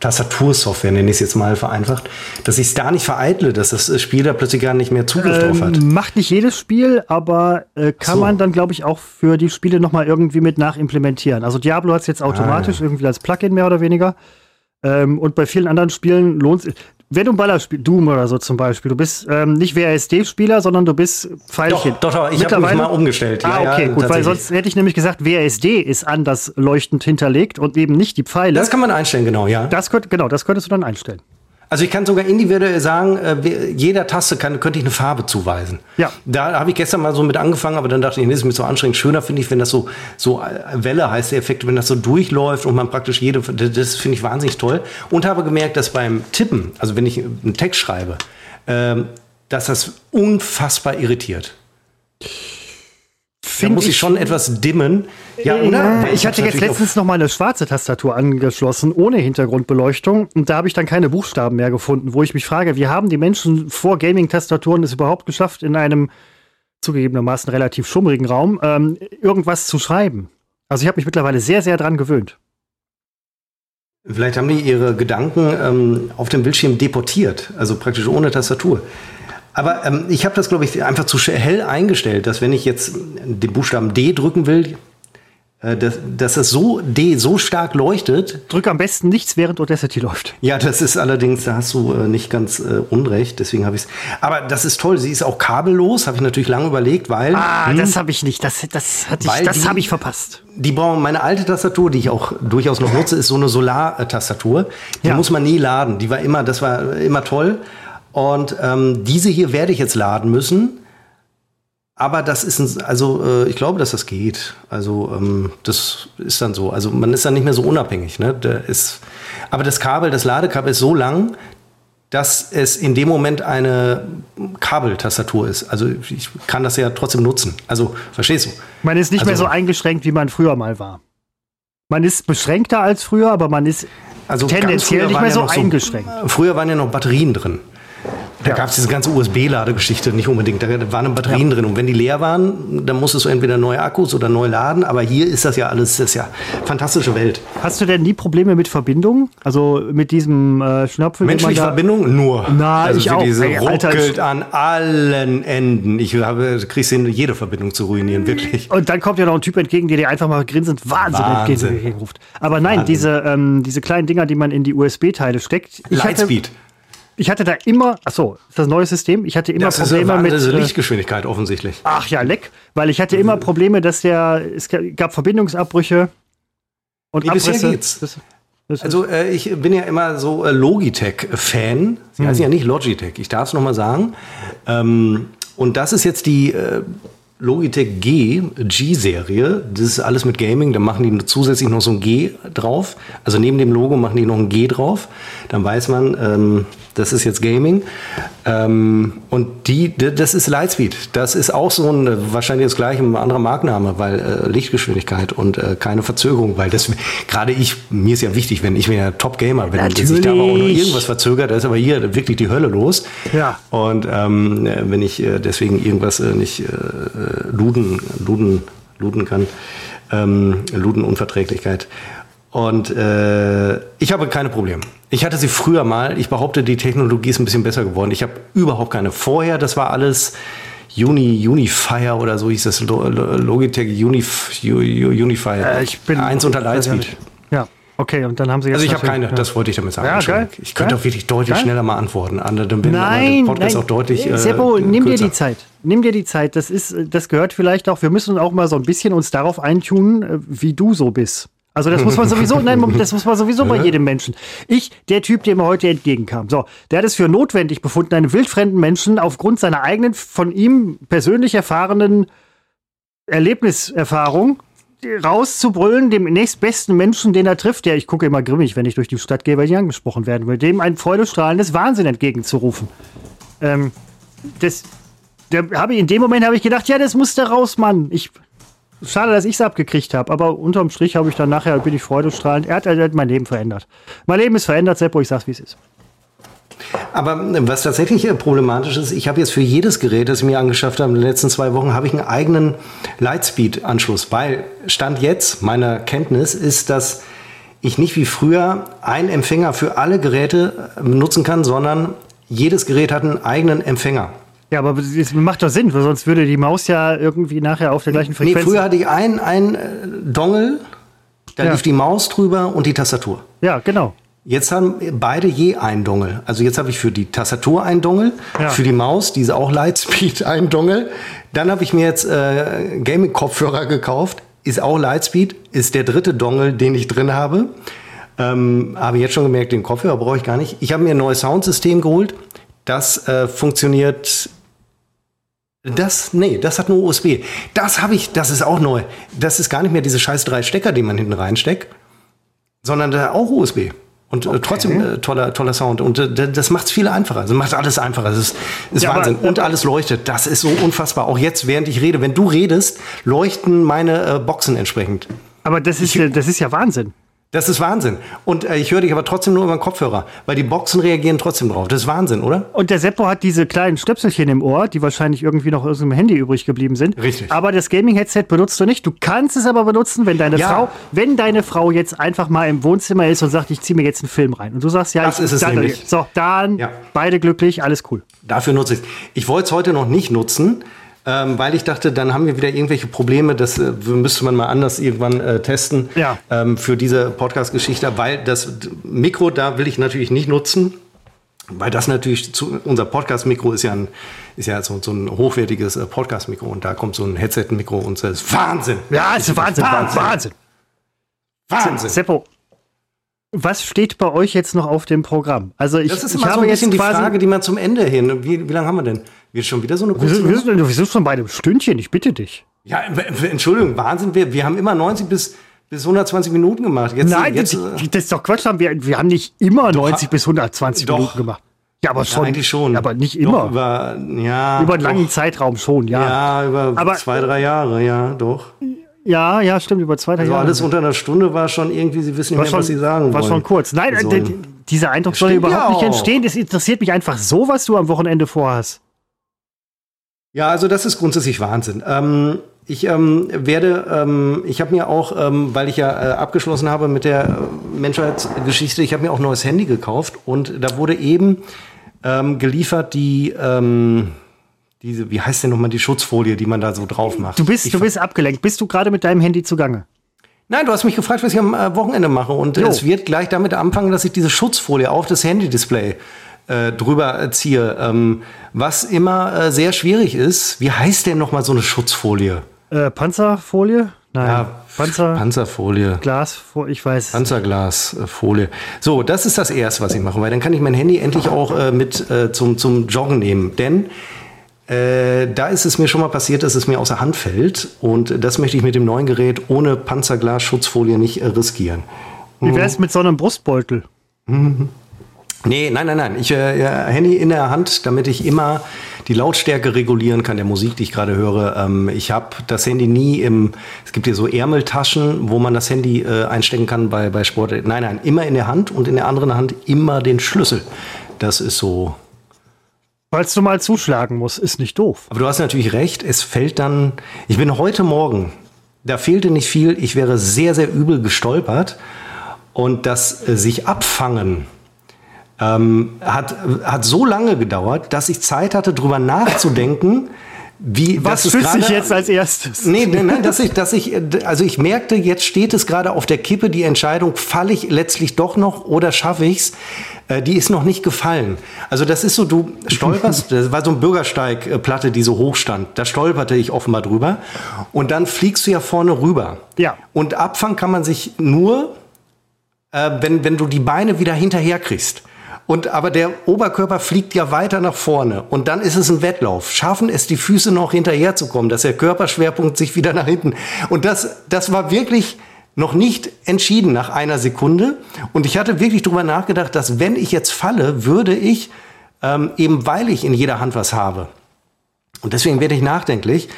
Tastatursoftware, nenne ich es jetzt mal vereinfacht, dass ich es da nicht vereitle, dass das Spiel da plötzlich gar nicht mehr Zugriff ähm, drauf hat. Macht nicht jedes Spiel, aber äh, kann so. man dann, glaube ich, auch für die Spiele nochmal irgendwie mit nachimplementieren. Also Diablo hat es jetzt automatisch, ah, ja. irgendwie als Plugin mehr oder weniger. Ähm, und bei vielen anderen Spielen lohnt es wenn du ein Baller spielst, Doom oder so zum Beispiel, du bist ähm, nicht WASD-Spieler, sondern du bist Pfeilchen. Doch, doch, doch ich habe mich mal umgestellt. Ah, ja, okay, ja, gut, weil sonst hätte ich nämlich gesagt, WASD ist anders leuchtend hinterlegt und eben nicht die Pfeile. Das kann man einstellen, genau, ja. Das könnt, genau, das könntest du dann einstellen. Also ich kann sogar individuell sagen, äh, jeder Taste kann, könnte ich eine Farbe zuweisen. Ja. Da habe ich gestern mal so mit angefangen, aber dann dachte ich, nee, das ist mir so anstrengend. Schöner finde ich, wenn das so, so äh, Welle heißt der Effekt, wenn das so durchläuft und man praktisch jede, das finde ich wahnsinnig toll. Und habe gemerkt, dass beim Tippen, also wenn ich einen Text schreibe, ähm, dass das unfassbar irritiert. Da muss ich schon etwas dimmen. Ja, oder? Ich hatte jetzt letztens noch mal eine schwarze Tastatur angeschlossen, ohne Hintergrundbeleuchtung. Und da habe ich dann keine Buchstaben mehr gefunden, wo ich mich frage, wie haben die Menschen vor Gaming-Tastaturen es überhaupt geschafft, in einem zugegebenermaßen relativ schummrigen Raum ähm, irgendwas zu schreiben? Also ich habe mich mittlerweile sehr, sehr dran gewöhnt. Vielleicht haben die ihre Gedanken ähm, auf dem Bildschirm deportiert, also praktisch ohne Tastatur. Aber ähm, ich habe das, glaube ich, einfach zu hell eingestellt, dass wenn ich jetzt den Buchstaben D drücken will, äh, dass, dass es so D so stark leuchtet. Drück am besten nichts, während Audacity läuft. Ja, das ist allerdings, da hast du äh, nicht ganz äh, unrecht, deswegen habe ich es. Aber das ist toll, sie ist auch kabellos, habe ich natürlich lange überlegt, weil. Ah, hm, das habe ich nicht, das, das, das habe ich verpasst. Die brauchen meine alte Tastatur, die ich auch durchaus noch nutze, ist so eine Solar-Tastatur. Die ja. muss man nie laden. Die war immer, das war immer toll. Und ähm, diese hier werde ich jetzt laden müssen. Aber das ist ein, also äh, ich glaube, dass das geht. Also ähm, das ist dann so. Also man ist dann nicht mehr so unabhängig. Ne? Der ist, aber das Kabel, das Ladekabel ist so lang, dass es in dem Moment eine Kabeltastatur ist. Also ich kann das ja trotzdem nutzen. Also verstehst du? Man ist nicht also, mehr so eingeschränkt, wie man früher mal war. Man ist beschränkter als früher, aber man ist also tendenziell nicht mehr so, so eingeschränkt. Früher waren ja noch Batterien drin. Da ja. gab es diese ganze USB-Ladegeschichte nicht unbedingt. Da waren Batterien ja. drin. Und wenn die leer waren, dann musstest du entweder neue Akkus oder neu laden. Aber hier ist das ja alles, das ist ja fantastische Welt. Hast du denn nie Probleme mit Verbindung? Also mit diesem äh, Schnapfen? Menschliche Verbindung? Nur. Na, also ich auch. Diese Ey, ruckelt an allen Enden. Ich habe, kriegst hin, jede Verbindung zu ruinieren, wirklich. Und dann kommt ja noch ein Typ entgegen, der dir einfach mal grinsend Wahnsinn, Wahnsinn. entgegenruft. Aber nein, diese, ähm, diese kleinen Dinger, die man in die USB-Teile steckt. Lightspeed. Hatte, ich hatte da immer, achso, ist das neue System? Ich hatte immer das Probleme ist mit. Äh, Lichtgeschwindigkeit offensichtlich. Ach ja, leck. Weil ich hatte immer Probleme, dass der, es gab Verbindungsabbrüche und nee, Abrisse. Bisher geht's. Das, das also äh, ich bin ja immer so äh, Logitech-Fan. Sie hm. heißen ja nicht Logitech, ich darf es nochmal sagen. Ähm, und das ist jetzt die äh, Logitech G, G-Serie, das ist alles mit Gaming, da machen die zusätzlich noch so ein G drauf. Also neben dem Logo machen die noch ein G drauf. Dann weiß man, ähm, das ist jetzt Gaming. Ähm, und die, das ist Lightspeed. Das ist auch so ein, wahrscheinlich das gleiche, ein anderer Markenname, weil äh, Lichtgeschwindigkeit und äh, keine Verzögerung, weil das, gerade ich, mir ist ja wichtig, wenn ich bin ja Top-Gamer, wenn Natürlich. sich da aber auch noch irgendwas verzögert, da ist aber hier wirklich die Hölle los. Ja. Und ähm, wenn ich äh, deswegen irgendwas äh, nicht äh, luden, luden, luden kann, ähm, Ludenunverträglichkeit. Und äh, ich habe keine Probleme. Ich hatte sie früher mal. Ich behaupte, die Technologie ist ein bisschen besser geworden. Ich habe überhaupt keine. Vorher, das war alles Uni, Unifier oder so hieß das. Logitech Unif, Unifier. Äh, ich bin eins unter Lightspeed. Ja. Okay, und dann haben sie jetzt. Also ich habe keine, ja. das wollte ich damit sagen. Ja, geil. Ich könnte geil. auch wirklich deutlich geil. schneller mal antworten. Dann nein, der Podcast nein. auch deutlich. Äh, Seppo, nimm dir die Zeit. Nimm dir die Zeit. Das ist, das gehört vielleicht auch. Wir müssen auch mal so ein bisschen uns darauf eintunen, äh, wie du so bist. Also das muss man sowieso, nein, das muss man sowieso bei jedem Menschen. Ich, der Typ, der mir heute entgegenkam, so, der hat es für notwendig befunden, einen wildfremden Menschen aufgrund seiner eigenen, von ihm persönlich erfahrenen Erlebniserfahrung rauszubrüllen, dem nächstbesten Menschen, den er trifft, der ich gucke immer grimmig, wenn ich durch die Stadt gehe, weil ich angesprochen werden will, dem ein freudestrahlendes Wahnsinn entgegenzurufen. Ähm, das, der habe ich in dem Moment habe ich gedacht, ja, das muss der raus, Mann. Ich Schade, dass ich es abgekriegt habe, aber unterm Strich habe ich dann nachher, bin ich freudestrahlend. Er hat, er hat mein Leben verändert. Mein Leben ist verändert, Seppo, ich sag's, wie es ist. Aber äh, was tatsächlich äh, problematisch ist, ich habe jetzt für jedes Gerät, das ich mir angeschafft habe in den letzten zwei Wochen, habe ich einen eigenen Lightspeed-Anschluss. Weil Stand jetzt, meiner Kenntnis, ist, dass ich nicht wie früher einen Empfänger für alle Geräte äh, nutzen kann, sondern jedes Gerät hat einen eigenen Empfänger. Ja, aber das macht doch Sinn, weil sonst würde die Maus ja irgendwie nachher auf der gleichen Frequenz. Nee, früher hatte ich einen, einen äh, Dongle, da ja. lief die Maus drüber und die Tastatur. Ja, genau. Jetzt haben beide je einen Dongle. Also jetzt habe ich für die Tastatur einen Dongle, ja. für die Maus, diese auch Lightspeed, einen Dongle. Dann habe ich mir jetzt äh, Gaming-Kopfhörer gekauft, ist auch Lightspeed, ist der dritte Dongle, den ich drin habe. Ähm, habe jetzt schon gemerkt, den Kopfhörer brauche ich gar nicht. Ich habe mir ein neues Soundsystem geholt. Das äh, funktioniert das, nee, das hat nur USB. Das habe ich, das ist auch neu. Das ist gar nicht mehr diese scheiß drei Stecker, die man hinten reinsteckt, sondern da auch USB. Und äh, okay. trotzdem äh, toller, toller Sound. Und äh, das macht es viel einfacher. Das macht alles einfacher. Das ist, ist ja, Wahnsinn. Aber, und alles leuchtet. Das ist so unfassbar. Auch jetzt, während ich rede. Wenn du redest, leuchten meine äh, Boxen entsprechend. Aber das ist, ich, das ist ja Wahnsinn. Das ist Wahnsinn. Und äh, ich höre dich aber trotzdem nur über den Kopfhörer, weil die Boxen reagieren trotzdem drauf. Das ist Wahnsinn, oder? Und der Seppo hat diese kleinen Stöpselchen im Ohr, die wahrscheinlich irgendwie noch aus dem Handy übrig geblieben sind. Richtig. Aber das Gaming-Headset benutzt du nicht. Du kannst es aber benutzen, wenn deine ja. Frau, wenn deine Frau jetzt einfach mal im Wohnzimmer ist und sagt, ich ziehe mir jetzt einen Film rein. Und du sagst, ja, das ich, ist es dann, nämlich. So, dann ja. beide glücklich, alles cool. Dafür nutze ich es. Ich wollte es heute noch nicht nutzen ähm, weil ich dachte, dann haben wir wieder irgendwelche Probleme. Das äh, müsste man mal anders irgendwann äh, testen ja. ähm, für diese Podcast-Geschichte, weil das Mikro, da will ich natürlich nicht nutzen. Weil das natürlich zu, unser Podcast-Mikro ist ja ein, ist ja so, so ein hochwertiges äh, Podcast-Mikro und da kommt so ein Headset-Mikro und das ist Wahnsinn. Ja, es ist Wahnsinn, Wahnsinn. Wahnsinn. Wahnsinn. Seppo, was steht bei euch jetzt noch auf dem Programm? Also ich, das ist immer ich so ein bisschen die Frage, die man zum Ende hin. Wie, wie lange haben wir denn? Wir schon wieder so eine kurze. Wir sind, wir sind schon bei einem Stündchen, ich bitte dich. Ja, Entschuldigung, Wahnsinn. Wir, wir haben immer 90 bis, bis 120 Minuten gemacht. Jetzt, Nein, jetzt, das, das, ist doch Quatsch. Wir, wir haben nicht immer doch, 90 bis 120 doch. Minuten gemacht. Ja, aber schon. Ja, eigentlich schon. Aber nicht immer. Doch, über, ja, über einen langen Zeitraum schon, ja. Ja, über aber, zwei, drei Jahre, ja, doch. Ja, ja, stimmt, über zwei, drei also Jahre. alles unter einer Stunde war schon irgendwie, Sie wissen nicht mehr, schon, was Sie sagen war wollen. War schon kurz. Nein, so. dieser Eindruck soll überhaupt ja nicht entstehen. Es interessiert mich einfach so, was du am Wochenende vorhast. Ja, also das ist grundsätzlich Wahnsinn. Ähm, ich ähm, werde, ähm, ich habe mir auch, ähm, weil ich ja äh, abgeschlossen habe mit der äh, Menschheitsgeschichte, ich habe mir auch ein neues Handy gekauft und da wurde eben ähm, geliefert die, ähm, diese, wie heißt denn nochmal die Schutzfolie, die man da so drauf macht. Du bist, ich du bist abgelenkt. Bist du gerade mit deinem Handy zugange? Nein, du hast mich gefragt, was ich am äh, Wochenende mache. Und Jo. es wird gleich damit anfangen, dass ich diese Schutzfolie auf das Handy-Display äh, drüber ziehe. Ähm, was immer äh, sehr schwierig ist. Wie heißt denn nochmal so eine Schutzfolie? Äh, Panzerfolie? Nein. Ja, Panzer, Panzerfolie. Glasfolie, ich weiß. Panzerglasfolie. So, das ist das Erste, was ich mache, weil dann kann ich mein Handy endlich auch äh, mit äh, zum, zum Joggen nehmen. Denn äh, da ist es mir schon mal passiert, dass es mir aus der Hand fällt. Und das möchte ich mit dem neuen Gerät ohne Panzerglas-Schutzfolie nicht äh, riskieren. Wie wär's mit so einem Brustbeutel? Nee, nein, nein, nein. Ich äh, Handy in der Hand, damit ich immer die Lautstärke regulieren kann der Musik, die ich gerade höre. Ähm, ich habe das Handy nie im. Es gibt hier so Ärmeltaschen, wo man das Handy äh, einstecken kann bei, bei Sport. Nein, nein, immer in der Hand und in der anderen Hand immer den Schlüssel. Das ist so. Falls du mal zuschlagen musst, ist nicht doof. Aber du hast natürlich recht, es fällt dann. Ich bin heute Morgen, da fehlte nicht viel, ich wäre sehr, sehr übel gestolpert. Und das äh, sich abfangen ähm, hat, hat so lange gedauert, dass ich Zeit hatte, drüber nachzudenken, wie Was dich gerade- jetzt als erstes? Nee, nee, nein, dass ich, dass ich, äh, also ich merkte, jetzt steht es gerade auf der Kippe, die Entscheidung, falle ich letztlich doch noch oder schaffe ich's? Äh, Die ist noch nicht gefallen. Also das ist so, du stolperst, das war so ein Bürgersteigplatte, die so hoch stand. Da stolperte ich offenbar drüber. Und dann fliegst du ja vorne rüber. Ja. Und abfangen kann man sich nur, äh, wenn, wenn du die Beine wieder hinterher kriegst. Und aber der Oberkörper fliegt ja weiter nach vorne und dann ist es ein Wettlauf. Schaffen es die Füße noch hinterherzukommen, dass der Körperschwerpunkt sich wieder nach hinten. Und das, das war wirklich noch nicht entschieden nach einer Sekunde. Und ich hatte wirklich drüber nachgedacht, dass wenn ich jetzt falle, würde ich ähm, eben weil ich in jeder Hand was habe. Und deswegen werde ich nachdenklich,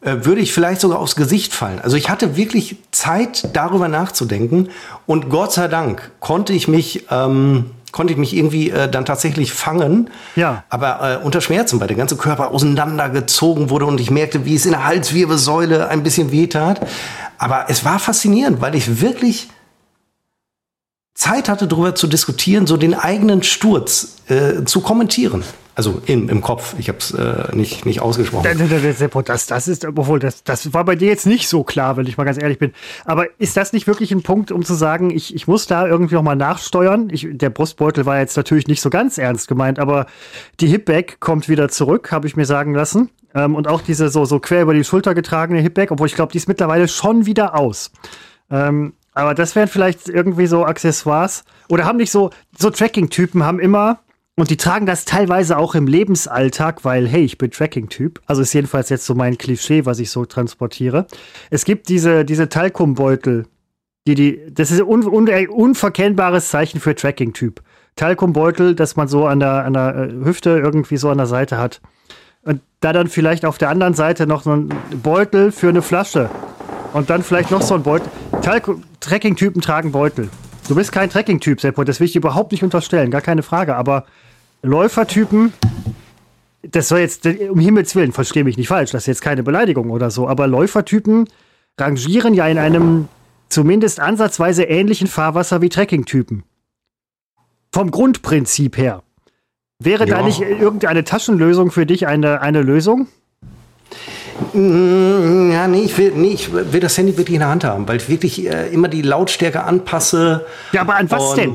äh, würde ich vielleicht sogar aufs Gesicht fallen. Also ich hatte wirklich Zeit, darüber nachzudenken. Und Gott sei Dank konnte ich mich, ähm, konnte ich mich irgendwie äh, dann tatsächlich fangen. Ja. Aber äh, unter Schmerzen, weil der ganze Körper auseinandergezogen wurde und ich merkte, wie es in der Halswirbelsäule ein bisschen wehtat. Aber es war faszinierend, weil ich wirklich Zeit hatte, darüber zu diskutieren, so den eigenen Sturz äh, zu kommentieren. Also in, im Kopf. Ich habe es äh, nicht, nicht ausgesprochen. Das, das ist, obwohl, das, das war bei dir jetzt nicht so klar, wenn ich mal ganz ehrlich bin. Aber ist das nicht wirklich ein Punkt, um zu sagen, ich, ich muss da irgendwie noch mal nachsteuern? Ich, der Brustbeutel war jetzt natürlich nicht so ganz ernst gemeint, aber die Hipback kommt wieder zurück, habe ich mir sagen lassen. Ähm, und auch diese so, so quer über die Schulter getragene Hipback, obwohl ich glaube, die ist mittlerweile schon wieder aus. Ähm, aber das wären vielleicht irgendwie so Accessoires. Oder haben nicht so, so Tracking-Typen haben immer, und die tragen das teilweise auch im Lebensalltag, weil, hey, ich bin Tracking-Typ. Also ist jedenfalls jetzt so mein Klischee, was ich so transportiere. Es gibt diese, diese Talkumbeutel, die, die, das ist ein un, un, unverkennbares Zeichen für Tracking-Typ. Talkumbeutel, das man so an der, an der äh, Hüfte irgendwie so an der Seite hat. Und da dann vielleicht auf der anderen Seite noch so ein Beutel für eine Flasche. Und dann vielleicht noch so ein Beutel. Trekking-Typen tragen Beutel. Du bist kein Trekking-Typ, Seppo. Das will ich überhaupt nicht unterstellen. Gar keine Frage. Aber Läufertypen, das soll jetzt, um Himmels Willen, verstehe mich nicht falsch. Das ist jetzt keine Beleidigung oder so. Aber Läufertypen rangieren ja in einem zumindest ansatzweise ähnlichen Fahrwasser wie Trekking-Typen. Vom Grundprinzip her. Wäre da Ja. nicht irgendeine Taschenlösung für dich eine, eine Lösung? Mm, Ja, nee, ich will, nee, ich will das Handy wirklich in der Hand haben, weil ich wirklich äh, immer die Lautstärke anpasse. Ja, aber an was denn?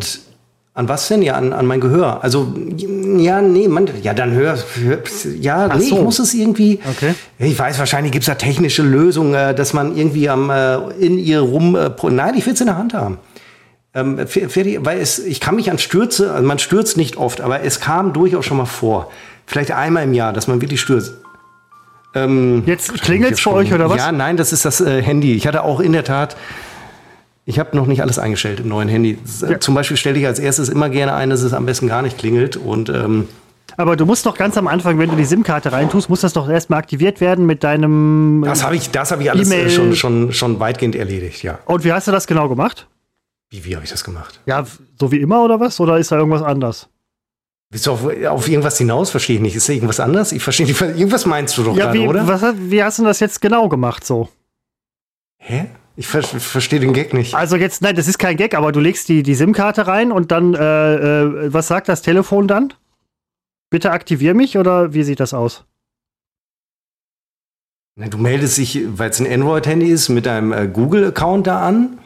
An was denn? Ja, an, an mein Gehör. Also, ja, nee, man, ja, dann hör, hör ja, Ach nee, so. ich muss es irgendwie, Okay. ich weiß, wahrscheinlich gibt es da technische Lösungen, äh, dass man irgendwie am, äh, in ihr rum, äh, nein, ich will es in der Hand haben. Ähm, für, für weil es, ich kann mich an Stürze, also man stürzt nicht oft, aber es kam durchaus schon mal vor. Vielleicht einmal im Jahr, dass man wirklich stürzt. Ähm, Jetzt klingelt es schon. euch oder was? Ja, nein, das ist das äh, Handy. Ich hatte auch in der Tat, ich habe noch nicht alles eingestellt im neuen Handy. Äh, Ja. Zum Beispiel stelle ich als erstes immer gerne ein, dass es am besten gar nicht klingelt. Und ähm, Aber du musst doch ganz am Anfang, wenn du die SIM-Karte reintust, muss das doch erstmal aktiviert werden mit deinem. das habe ich, das habe ich alles äh, schon, schon, schon weitgehend erledigt, ja. Und wie hast du das genau gemacht? Wie, wie habe ich das gemacht? Ja, so wie immer oder was? Oder ist da irgendwas anders? Willst du auf, auf irgendwas hinaus? Verstehe ich nicht. Ist da irgendwas anders? Ich verstehe nicht. Irgendwas meinst du doch Ja, gerade, wie, oder? was, wie hast du das jetzt genau gemacht so? Hä? Ich ver verstehe den Gag nicht. Also jetzt, nein, das ist kein Gag, aber du legst die, die SIM-Karte rein und dann, äh, äh, was sagt das Telefon dann? Bitte aktivier mich oder wie sieht das aus? Du meldest dich, weil es ein Android-Handy ist, mit deinem äh, Google-Account da an.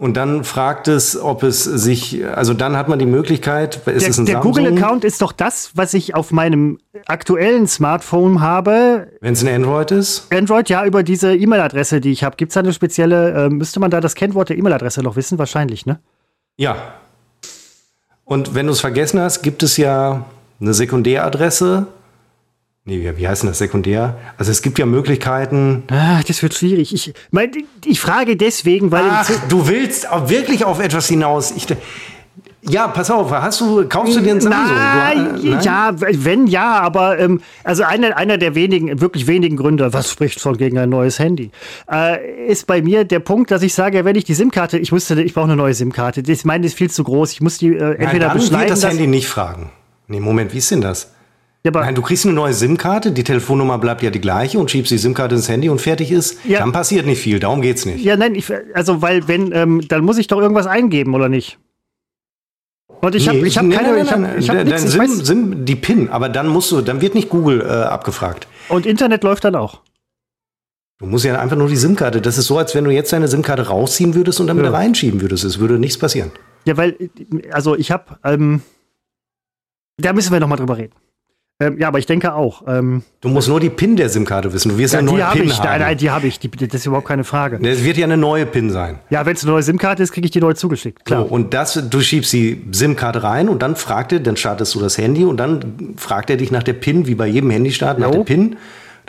Und dann fragt es, ob es sich, also dann hat man die Möglichkeit, ist Der, es ein der? Google-Account ist doch das, was ich auf meinem aktuellen Smartphone habe. Wenn es ein Android ist? Android, ja, über diese E-Mail-Adresse, die ich habe. Gibt es da eine spezielle, äh, müsste man da das Kennwort der E-Mail-Adresse noch wissen? Wahrscheinlich, ne? Ja. Und wenn du es vergessen hast, gibt es ja eine Sekundäradresse. Nee, wie, wie heißt denn das Sekundär? Also es gibt ja Möglichkeiten. Ah, das wird schwierig. Ich, mein, ich frage deswegen, weil. Ach, du willst wirklich auf etwas hinaus. Ich, ja, pass auf, hast du, kaufst du dir einen Samsung? Nein, Du, äh, nein? ja, wenn ja, aber ähm, also einer, einer der wenigen, wirklich wenigen Gründe, was spricht schon gegen ein neues Handy, äh, ist bei mir der Punkt, dass ich sage, wenn ich die SIM-Karte, ich musste, ich brauche eine neue SIM-Karte. Das meine ist viel zu groß. Ich muss die äh, Nein, entweder dann beschneiden. wird das Handy nicht fragen. Nee, Moment, wie ist denn das? Ja, Nein, du kriegst eine neue SIM-Karte, die Telefonnummer bleibt ja die gleiche und schiebst die SIM-Karte ins Handy und fertig ist. Ja. Dann passiert nicht viel, darum geht's nicht. ja, nein, ich, also weil wenn, ähm, dann muss ich doch irgendwas eingeben oder nicht? Und ich habe, Nee, ich habe nee, keine, nein, nein, ich habe SIM, SIM, die PIN, aber dann musst du, dann wird nicht Google äh, abgefragt. und Internet läuft dann auch. Du musst ja einfach nur die SIM-Karte. Das ist so, als wenn du jetzt deine SIM-Karte rausziehen würdest und dann Ja. wieder reinschieben würdest. Es würde nichts passieren. Ja, weil, also ich habe, ähm, da müssen wir noch mal drüber reden. Ähm, ja, aber ich denke auch. Ähm, Du musst nur die PIN der SIM-Karte wissen. Du wirst ja, eine neue PIN ich, haben. nein, nein, die habe ich. Die, das ist überhaupt keine Frage. Es wird ja eine neue PIN sein. Ja, wenn es eine neue SIM-Karte ist, kriege ich die neu zugeschickt. Klar. So, und das, du schiebst die SIM-Karte rein und dann fragt er, dann startest du das Handy und dann fragt er dich nach der PIN, wie bei jedem Handystart, nach Jo. der PIN.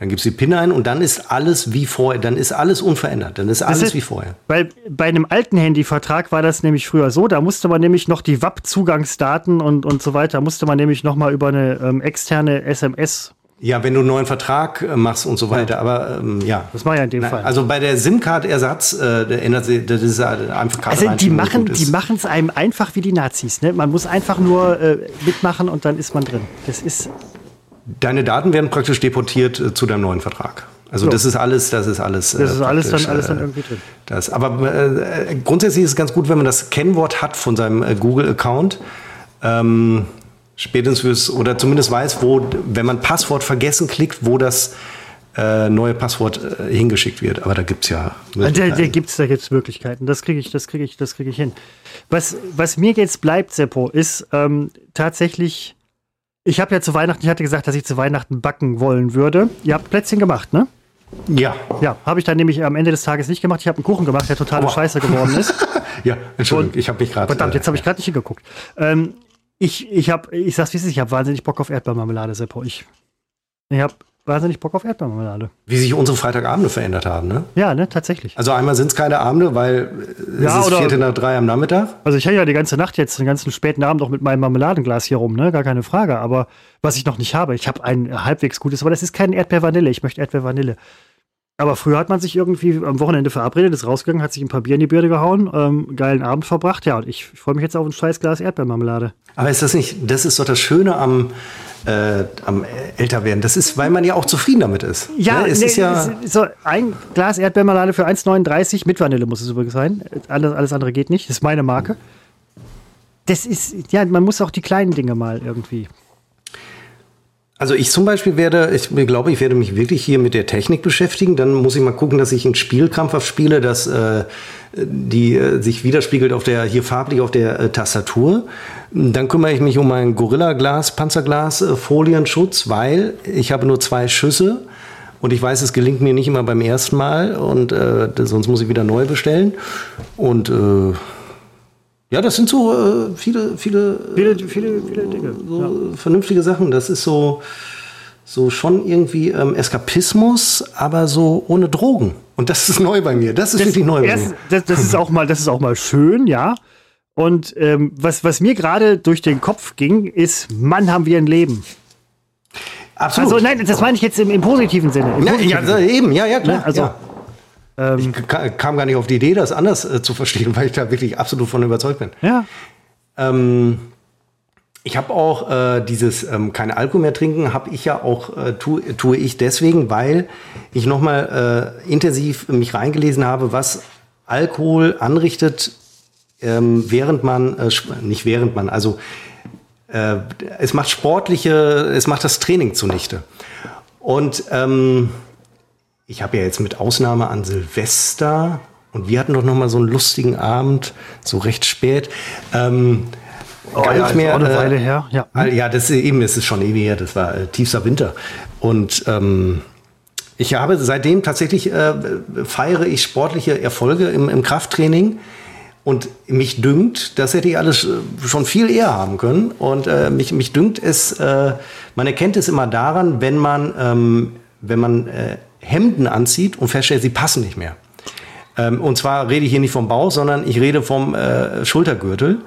Dann gibst du die PIN ein und dann ist alles wie vorher, dann ist alles unverändert, dann ist alles ist- wie vorher. Weil bei einem alten Handyvertrag war das nämlich früher so, da musste man nämlich noch die WAP-Zugangsdaten und, und so weiter, musste man nämlich noch mal über eine ähm, externe SMS. Ja, wenn du einen neuen Vertrag äh, machst und so weiter, aber ähm, ja. Das war ja in dem Na, Fall. Also bei der SIM-Card-Ersatz, äh, der ändert sich, das ist halt einfach Also die machen die machen es einem einfach wie die Nazis. Ne? Man muss einfach nur äh, mitmachen und dann ist man drin. Das ist Deine Daten werden praktisch deportiert äh, zu deinem neuen Vertrag. Also So. das ist alles, das ist alles. das ist alles dann alles dann äh, irgendwie drin. Das, aber äh, grundsätzlich ist es ganz gut, wenn man das Kennwort hat von seinem äh, Google-Account. Ähm, spätestens fürs, oder zumindest weiß, wo, wenn man Passwort vergessen klickt, wo das äh, neue Passwort äh, hingeschickt wird. Aber da gibt's ja. Da, da gibt's da gibt's Möglichkeiten. Das kriege ich, das kriege ich, das kriege ich hin. Was, was mir jetzt bleibt, Seppo, ist ähm, tatsächlich. Ich habe ja zu Weihnachten, ich hatte gesagt, dass ich zu Weihnachten backen wollen würde. Ihr habt Plätzchen gemacht, ne? ja. Ja, habe ich dann nämlich am Ende des Tages nicht gemacht. Ich habe einen Kuchen gemacht, der totale Aua. Scheiße geworden ist. Ja, Entschuldigung, ich habe mich gerade. Verdammt, äh, jetzt habe ich gerade nicht hingeguckt. Ähm, ich, ich habe, ich sag's wie es ist, ich habe wahnsinnig Bock auf Erdbeermarmelade, Seppo. Ich, ich habe wahnsinnig Bock auf Erdbeermarmelade. Wie sich unsere Freitagabende verändert haben, ne? Ja, ne, tatsächlich. Also einmal sind es keine Abende, weil äh, Ja, es ist oder- Viertel nach drei am Nachmittag. Also ich hänge ja die ganze Nacht jetzt, den ganzen späten Abend auch mit meinem Marmeladenglas hier rum, ne? Gar keine Frage. Aber was ich noch nicht habe, ich habe ein halbwegs gutes, aber das ist kein Erdbeer-Vanille. Ich möchte Erdbeer-Vanille. Aber früher hat man sich irgendwie am Wochenende verabredet, ist rausgegangen, hat sich ein paar Bier in die Birne gehauen, ähm, geilen Abend verbracht. Ja, und ich freue mich jetzt auf ein scheiß Glas Erdbeermarmelade. Aber ist das nicht, das ist doch das Schöne am, äh, am Älterwerden. Das ist, weil man ja auch zufrieden damit ist. Ja, ne? es nee, ist ja. so ein Glas Erdbeermarmelade für 1,39 mit Vanille muss es übrigens sein. Alles, alles andere geht nicht. Das ist meine Marke. Das ist, ja, man muss auch die kleinen Dinge mal irgendwie. Also ich zum Beispiel werde, ich glaube, ich werde mich wirklich hier mit der Technik beschäftigen. Dann muss ich mal gucken, dass ich ein Spiel spiele, das äh, äh, sich widerspiegelt auf der hier farblich auf der äh, Tastatur. Dann kümmere ich mich um meinen Gorilla Glas Panzerglas äh, Folienschutz, weil ich habe nur zwei Schüsse und ich weiß, es gelingt mir nicht immer beim ersten Mal und äh, sonst muss ich wieder neu bestellen. Und äh, ja, das sind so äh, viele, viele Viele, viele, viele Dinge. so vernünftige Sachen. Das ist so, so schon irgendwie ähm, Eskapismus, aber so ohne Drogen. Und das ist neu bei mir. Das ist wirklich neu bei mir. das, das, ist auch mal, das ist auch mal schön, ja. Und ähm, was, was mir gerade durch den Kopf ging, ist, Mann, haben wir ein Leben. Absolut. Also nein, das meine ich jetzt im, im positiven Sinne. Im ja, positiven ja, eben, ja, ja, klar. Ne, also- ja. Ähm, ich kam gar nicht auf die Idee, das anders äh, zu verstehen, weil ich da wirklich absolut von überzeugt bin. Ja. Ähm, ich habe auch äh, dieses ähm, keine Alkohol mehr trinken, habe ich ja auch äh, tu, tue ich deswegen, weil ich noch mal äh, intensiv mich reingelesen habe, was Alkohol anrichtet, ähm, während man äh, nicht während man, also äh, es macht sportliche, es macht das Training zunichte. Und ähm, ich habe ja jetzt mit Ausnahme an Silvester und wir hatten doch noch mal so einen lustigen Abend, so recht spät. Ähm, oh, gar ja, nicht mehr. Eine äh, Weile her. Ja, ja das ist eben, es ist schon ewig her. Das war äh, tiefster Winter und ähm, ich habe seitdem tatsächlich äh, feiere ich sportliche Erfolge im, im Krafttraining. Und mich dünkt, das hätte ich alles äh, schon viel eher haben können. Und äh, mich, mich dünkt es, äh, man erkennt es immer daran, wenn man, ähm, wenn man äh, Hemden anzieht und feststellt, sie passen nicht mehr. Ähm, und zwar rede ich hier nicht vom Bauch, sondern ich rede vom äh, Schultergürtel.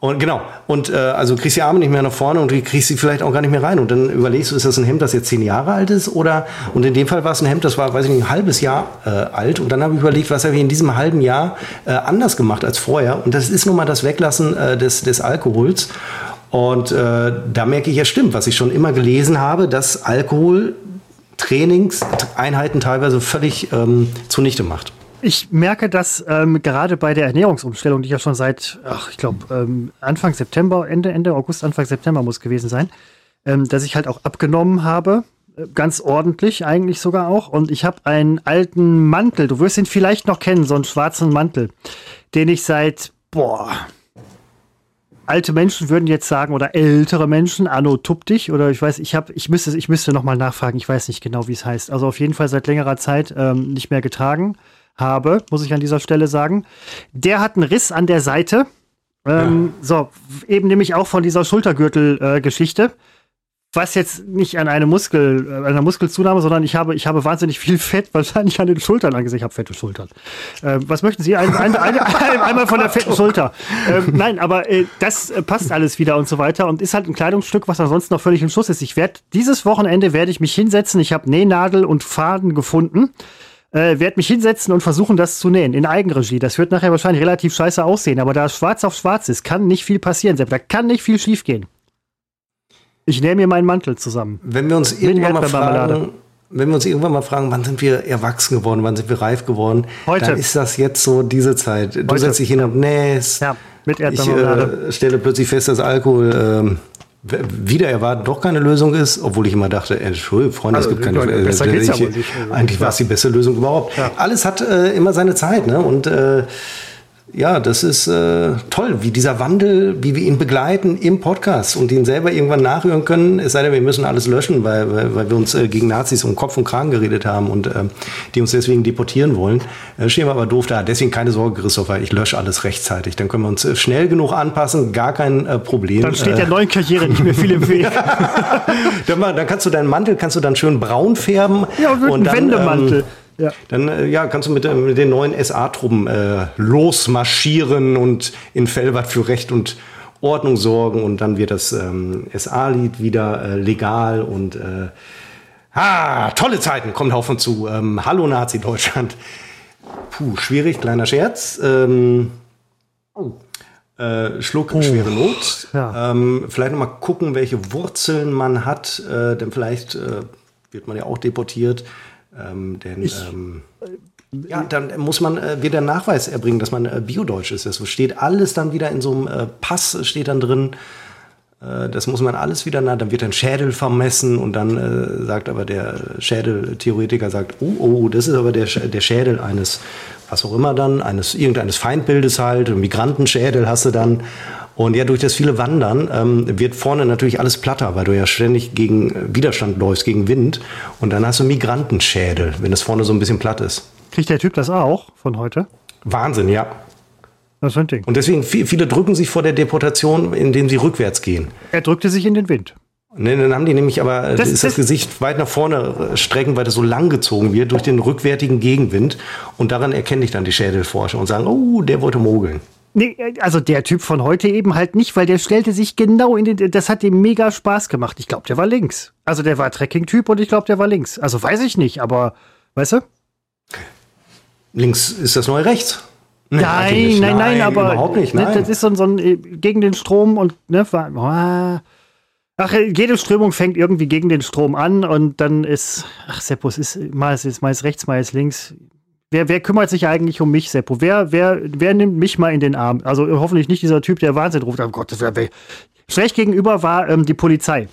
Und genau, und äh, also kriegst die Arme nicht mehr nach vorne und kriegst sie vielleicht auch gar nicht mehr rein. Und dann überlegst du, ist das ein Hemd, das jetzt zehn Jahre alt ist? Oder und in dem Fall war es ein Hemd, das war, weiß ich nicht, ein halbes Jahr äh, alt. Und dann habe ich überlegt, was habe ich in diesem halben Jahr äh, anders gemacht als vorher. Und das ist nun mal das Weglassen äh, des, des Alkohols. Und äh, da merke ich ja stimmt, was ich schon immer gelesen habe, dass Alkohol Trainingseinheiten teilweise völlig ähm, zunichte macht. Ich merke das ähm, gerade bei der Ernährungsumstellung, die ja schon seit, ach, ich glaube, ähm, Anfang September, Ende, Ende August, Anfang September muss gewesen sein, ähm, dass ich halt auch abgenommen habe. Äh, ganz ordentlich eigentlich sogar auch. Und ich habe einen alten Mantel, du wirst ihn vielleicht noch kennen, so einen schwarzen Mantel, den ich seit, boah, alte Menschen würden jetzt sagen, oder ältere Menschen, Anno tupp dich, oder ich weiß, ich habe, ich müsste, ich müsste noch mal nachfragen, ich weiß nicht genau, wie es heißt. Also auf jeden Fall seit längerer Zeit ähm, nicht mehr getragen habe, muss ich an dieser Stelle sagen. Der hat einen Riss an der Seite. Ähm, ja. So, eben nämlich auch von dieser Schultergürtel-Geschichte. Äh, was jetzt nicht an eine Muskel, äh, einer Muskelzunahme, sondern ich habe, ich habe wahnsinnig viel Fett wahrscheinlich an den Schultern angesehen. Ich habe fette Schultern. Äh, was möchten Sie? Ein, ein, ein, einmal von der fetten Schulter. Ähm, nein, aber äh, das äh, passt alles wieder und so weiter und ist halt ein Kleidungsstück, was ansonsten noch völlig im Schuss ist. Ich werde dieses Wochenende werde ich mich hinsetzen. Ich habe Nähnadel und Faden gefunden äh, werde mich hinsetzen und versuchen, das zu nähen in Eigenregie. Das wird nachher wahrscheinlich relativ scheiße aussehen, aber da schwarz auf schwarz ist, kann nicht viel passieren. Da kann nicht viel schiefgehen. Ich nehme mir meinen Mantel zusammen. Wenn wir uns irgendwann mal fragen, wenn wir uns irgendwann mal fragen, wann sind wir erwachsen geworden, wann sind wir reif geworden, Heute. dann ist das jetzt so diese Zeit. Du Heute. setzt dich hin und nähst. Ja, mit Ich äh, stelle plötzlich fest, dass Alkohol ähm, wieder erwarten doch keine Lösung ist, obwohl ich immer dachte, Entschuldigung, Freunde, also, es gibt keine Lösung. Besser äh, geht's ich, ja wohl nicht. Eigentlich war es die beste Lösung überhaupt. Ja. Alles hat äh, immer seine Zeit, ne? Und äh, ja, das ist äh, toll, wie dieser Wandel, wie wir ihn begleiten im Podcast und ihn selber irgendwann nachhören können. Es sei denn, wir müssen alles löschen, weil, weil, weil wir uns äh, gegen Nazis um Kopf und Kragen geredet haben und äh, die uns deswegen deportieren wollen. Äh, stehen wir aber doof da. Deswegen keine Sorge, Christopher, ich lösche alles rechtzeitig. Dann können wir uns äh, schnell genug anpassen, gar kein äh, Problem. Dann steht der neuen Karriere nicht mehr viel im Weg. dann, dann, kannst du deinen Mantel, kannst du dann schön braun färben. Ja, und, und dann, Wendemantel. Ähm, ja. Dann äh, ja, kannst du mit, äh, mit den neuen SA-Truppen äh, losmarschieren und in Fellbad für Recht und Ordnung sorgen und dann wird das ähm, SA-Lied wieder äh, legal und ah, tolle Zeiten kommt auf uns zu. Ähm, Hallo Nazi Deutschland. Puh, schwierig, kleiner Scherz. Ähm, oh. Äh, Schluck, oh. schwere Not. Ja. Ähm, vielleicht noch mal gucken, welche Wurzeln man hat, äh, denn vielleicht äh, wird man ja auch deportiert. Ähm, denn ich, ähm, ja, dann muss man äh, wieder Nachweis erbringen, dass man äh, biodeutsch ist. Das steht alles dann wieder in so einem äh, Pass, steht dann drin. Äh, das muss man alles wieder nach. Dann wird ein Schädel vermessen und dann äh, sagt aber der Schädeltheoretiker sagt, oh, oh, das ist aber der, der Schädel eines, was auch immer dann, eines irgendeines Feindbildes halt, Migrantenschädel hast du dann. Und ja, durch das viele Wandern ähm, wird vorne natürlich alles platter, weil du ja ständig gegen Widerstand läufst, gegen Wind. Und dann hast du Migrantenschädel, wenn es vorne so ein bisschen platt ist. Kriegt der Typ das auch von heute? Wahnsinn, ja. Das ist ein Ding. Und deswegen, viele drücken sich vor der Deportation, indem sie rückwärts gehen. Er drückte sich in den Wind. Nee, dann haben die nämlich aber das, ist das, das, Gesicht weit nach vorne strecken, weil das so lang gezogen wird durch den rückwärtigen Gegenwind. Und daran erkenne ich dann die Schädelforscher und sagen, oh, der wollte mogeln. Nee, also der Typ von heute eben halt nicht, weil der stellte sich genau in den. Das hat ihm mega Spaß gemacht. Ich glaube, der war links. Also der war Trekking-Typ und ich glaube, der war links. Also weiß ich nicht, aber weißt du? links ist das neue rechts. Nein, nein, nein, nein, aber überhaupt nicht. Nein. Das ist so ein, so ein äh, gegen den Strom und ne, ach, jede Strömung fängt irgendwie gegen den Strom an und dann ist, ach Seppo, es ist mal ist, mal ist rechts, mal ist links. Wer, wer kümmert sich eigentlich um mich, Seppo? Wer, wer, wer nimmt mich mal in den Arm? Also hoffentlich nicht dieser Typ, der Wahnsinn ruft. Oh Gott, das wäre schlecht gegenüber war ähm, die Polizei.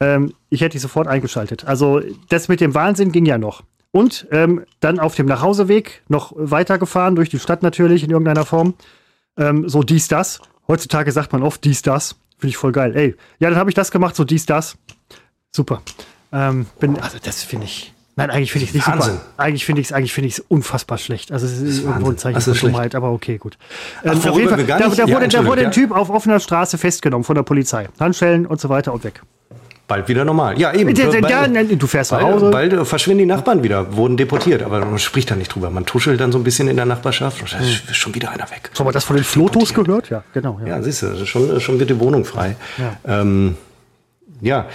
Ähm, ich hätte die sofort eingeschaltet. Also das mit dem Wahnsinn ging ja noch. Und ähm, dann auf dem Nachhauseweg noch weitergefahren, durch die Stadt natürlich in irgendeiner Form. Ähm, so dies, das. Heutzutage sagt man oft dies, das. Finde ich voll geil. Ey, ja, dann habe ich das gemacht, so dies, das. Super. Ähm, bin, also das finde ich. Nein, eigentlich finde ich es nicht Wahnsinn. super. Eigentlich finde ich es eigentlich finde ich unfassbar schlecht. Also es ist, irgendwo ein Zeichen von Dummheit, aber okay, gut. Ach, ähm, auf jeden Fall, da, da, wurde, ja, da wurde ein Typ auf offener Straße festgenommen von der Polizei. Handschellen und so weiter und weg. Bald wieder normal. Ja, eben. Der, der, ja, du fährst nach Hause. Bald, bald verschwinden die Nachbarn wieder, wurden deportiert. Aber man spricht da nicht drüber. Man tuschelt dann so ein bisschen in der Nachbarschaft. Und hm. ist schon wieder einer weg. Haben wir das von den Flotos gehört? Ja, genau. Ja, ja siehst du, schon, schon wird die Wohnung frei. Ja. Ähm, ja,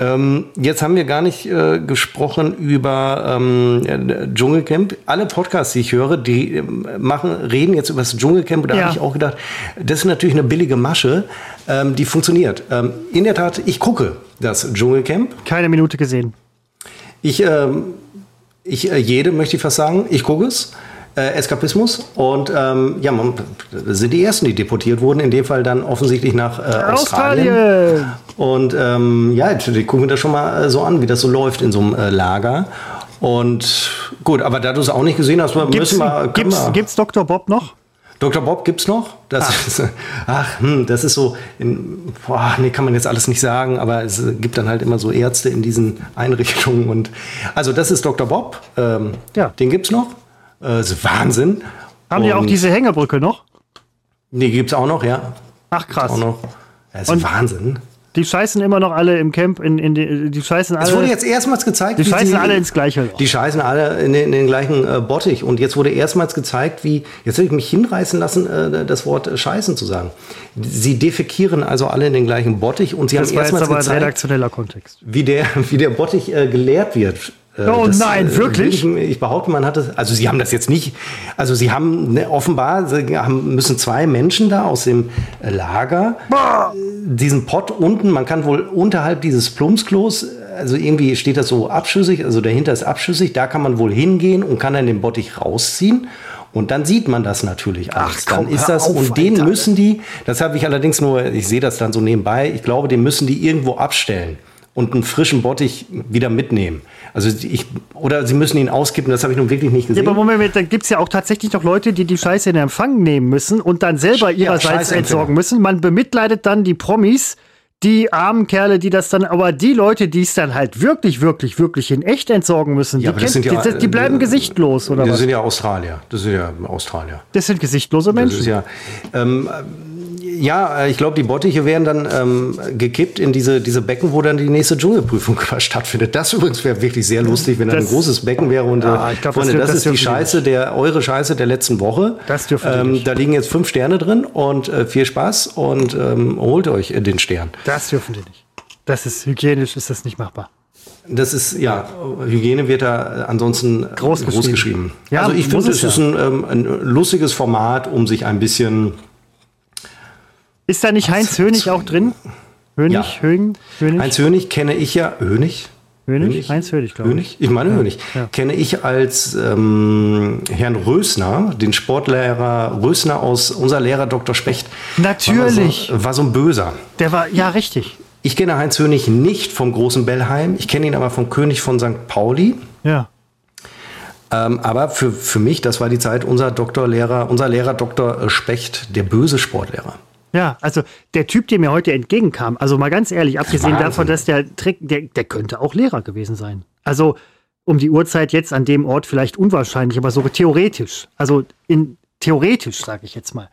ähm, jetzt haben wir gar nicht äh, gesprochen über ähm, Dschungelcamp. Alle Podcasts, die ich höre, die äh, machen, reden jetzt über das Dschungelcamp. Da ja. habe ich auch gedacht, das ist natürlich eine billige Masche, ähm, die funktioniert. Ähm, in der Tat, ich gucke das Dschungelcamp. Keine Minute gesehen. Ich, ähm, ich äh, jede möchte ich fast sagen, ich gucke es äh, Eskapismus. Und ähm, ja, man, sind die ersten, die deportiert wurden, in dem Fall dann offensichtlich nach äh, Australien. Australien. Und ähm, ja, die gucken wir das schon mal äh, so an, wie das so läuft in so einem äh, Lager. Und gut, aber da du es auch nicht gesehen hast, gibt's, müssen wir. Gibt's, gibt's Dr. Bob noch? Dr. Bob gibt's noch? Das ach, ist, ach hm, das ist so, in, boah, nee, kann man jetzt alles nicht sagen, aber es gibt dann halt immer so Ärzte in diesen Einrichtungen und also das ist Dr. Bob, ähm, ja. den gibt's noch. Äh, ist Wahnsinn. Haben die auch diese Hängebrücke noch? Nee, gibt's auch noch, ja. Ach krass. Auch noch. Das ist Und Wahnsinn. Die scheißen immer noch alle im Camp in, in die, die scheißen alle. Es wurde jetzt erstmals gezeigt, die scheißen sie, alle ins gleiche. Loch. Die scheißen alle in den, in den gleichen äh, Bottich. Und jetzt wurde erstmals gezeigt, wie, jetzt habe ich mich hinreißen lassen, äh, das Wort scheißen zu sagen. Sie defekieren also alle in den gleichen Bottich und sie das haben erstmals gezeigt, ein redaktioneller Kontext. Wie der, wie der Bottich äh, geleert wird. Äh, oh das, nein, äh, wirklich? Ich, ich, behaupte, man hat es, also sie haben das jetzt nicht, also sie haben ne, offenbar, sie haben, müssen zwei Menschen da aus dem äh, Lager Boah. diesen Pott unten, man kann wohl unterhalb dieses Plumpsklos, also irgendwie steht das so abschüssig, also dahinter ist abschüssig, da kann man wohl hingehen und kann dann den Bottich rausziehen. Und dann sieht man das natürlich alles. Ach, komm, dann ist das, auf, und den Alter. müssen die, das habe ich allerdings nur, ich sehe das dann so nebenbei, ich glaube, den müssen die irgendwo abstellen und einen frischen Bottich wieder mitnehmen. Also ich, oder sie müssen ihn auskippen, das habe ich nun wirklich nicht gesehen. Ja, aber Moment, da gibt es ja auch tatsächlich noch Leute, die die Scheiße in Empfang nehmen müssen und dann selber ihrerseits ja, entsorgen müssen. Man bemitleidet dann die Promis, die armen Kerle, die das dann, aber die Leute, die es dann halt wirklich, wirklich, wirklich in echt entsorgen müssen, ja, die, kennt, ja, die, die, bleiben äh, gesichtlos, oder das was? Das sind ja Australier. Das sind ja Australier. Das sind gesichtlose Menschen. Das ist ja, ähm, ja, äh, ich glaube, die Bottiche werden dann ähm, gekippt in diese, diese Becken, wo dann die nächste Dschungelprüfung stattfindet. Das übrigens wäre wirklich sehr lustig, wenn das, ein großes Becken wäre. Und ja, äh, ich glaub, Freunde, das, das, das ist die Scheiße, der, eure Scheiße der letzten Woche. Das dürfen ähm, Da liegen jetzt fünf Sterne drin und äh, viel Spaß und ähm, holt euch den Stern. Das dürfen die nicht. Das ist hygienisch, ist das nicht machbar. Das ist, ja, Hygiene wird da ansonsten groß, groß geschrieben. Ja, also ich finde, es ja. ist ein, ähm, ein lustiges Format, um sich ein bisschen ist da nicht Heinz Hönig auch drin? Hönig, ja. Högen, Hönig? Heinz Hönig kenne ich ja. Hönig? Hönig? Hönig? Heinz Hönig, glaube ich. Ich meine ja. Hönig. Ja. Kenne ich als ähm, Herrn Rösner, den Sportlehrer Rösner aus unser Lehrer Dr. Specht. Natürlich. War so, war so ein Böser. Der war, ja, richtig. Ich kenne Heinz Hönig nicht vom großen Bellheim. Ich kenne ihn aber vom König von St. Pauli. Ja. Ähm, aber für, für mich, das war die Zeit, unser Doktorlehrer, unser Lehrer Dr. Specht, der böse Sportlehrer. Ja, also der Typ, der mir heute entgegenkam, also mal ganz ehrlich, abgesehen Wahnsinn. davon, dass der Trick, der, der könnte auch Lehrer gewesen sein. Also um die Uhrzeit jetzt an dem Ort vielleicht unwahrscheinlich, aber so theoretisch. Also in theoretisch, sage ich jetzt mal.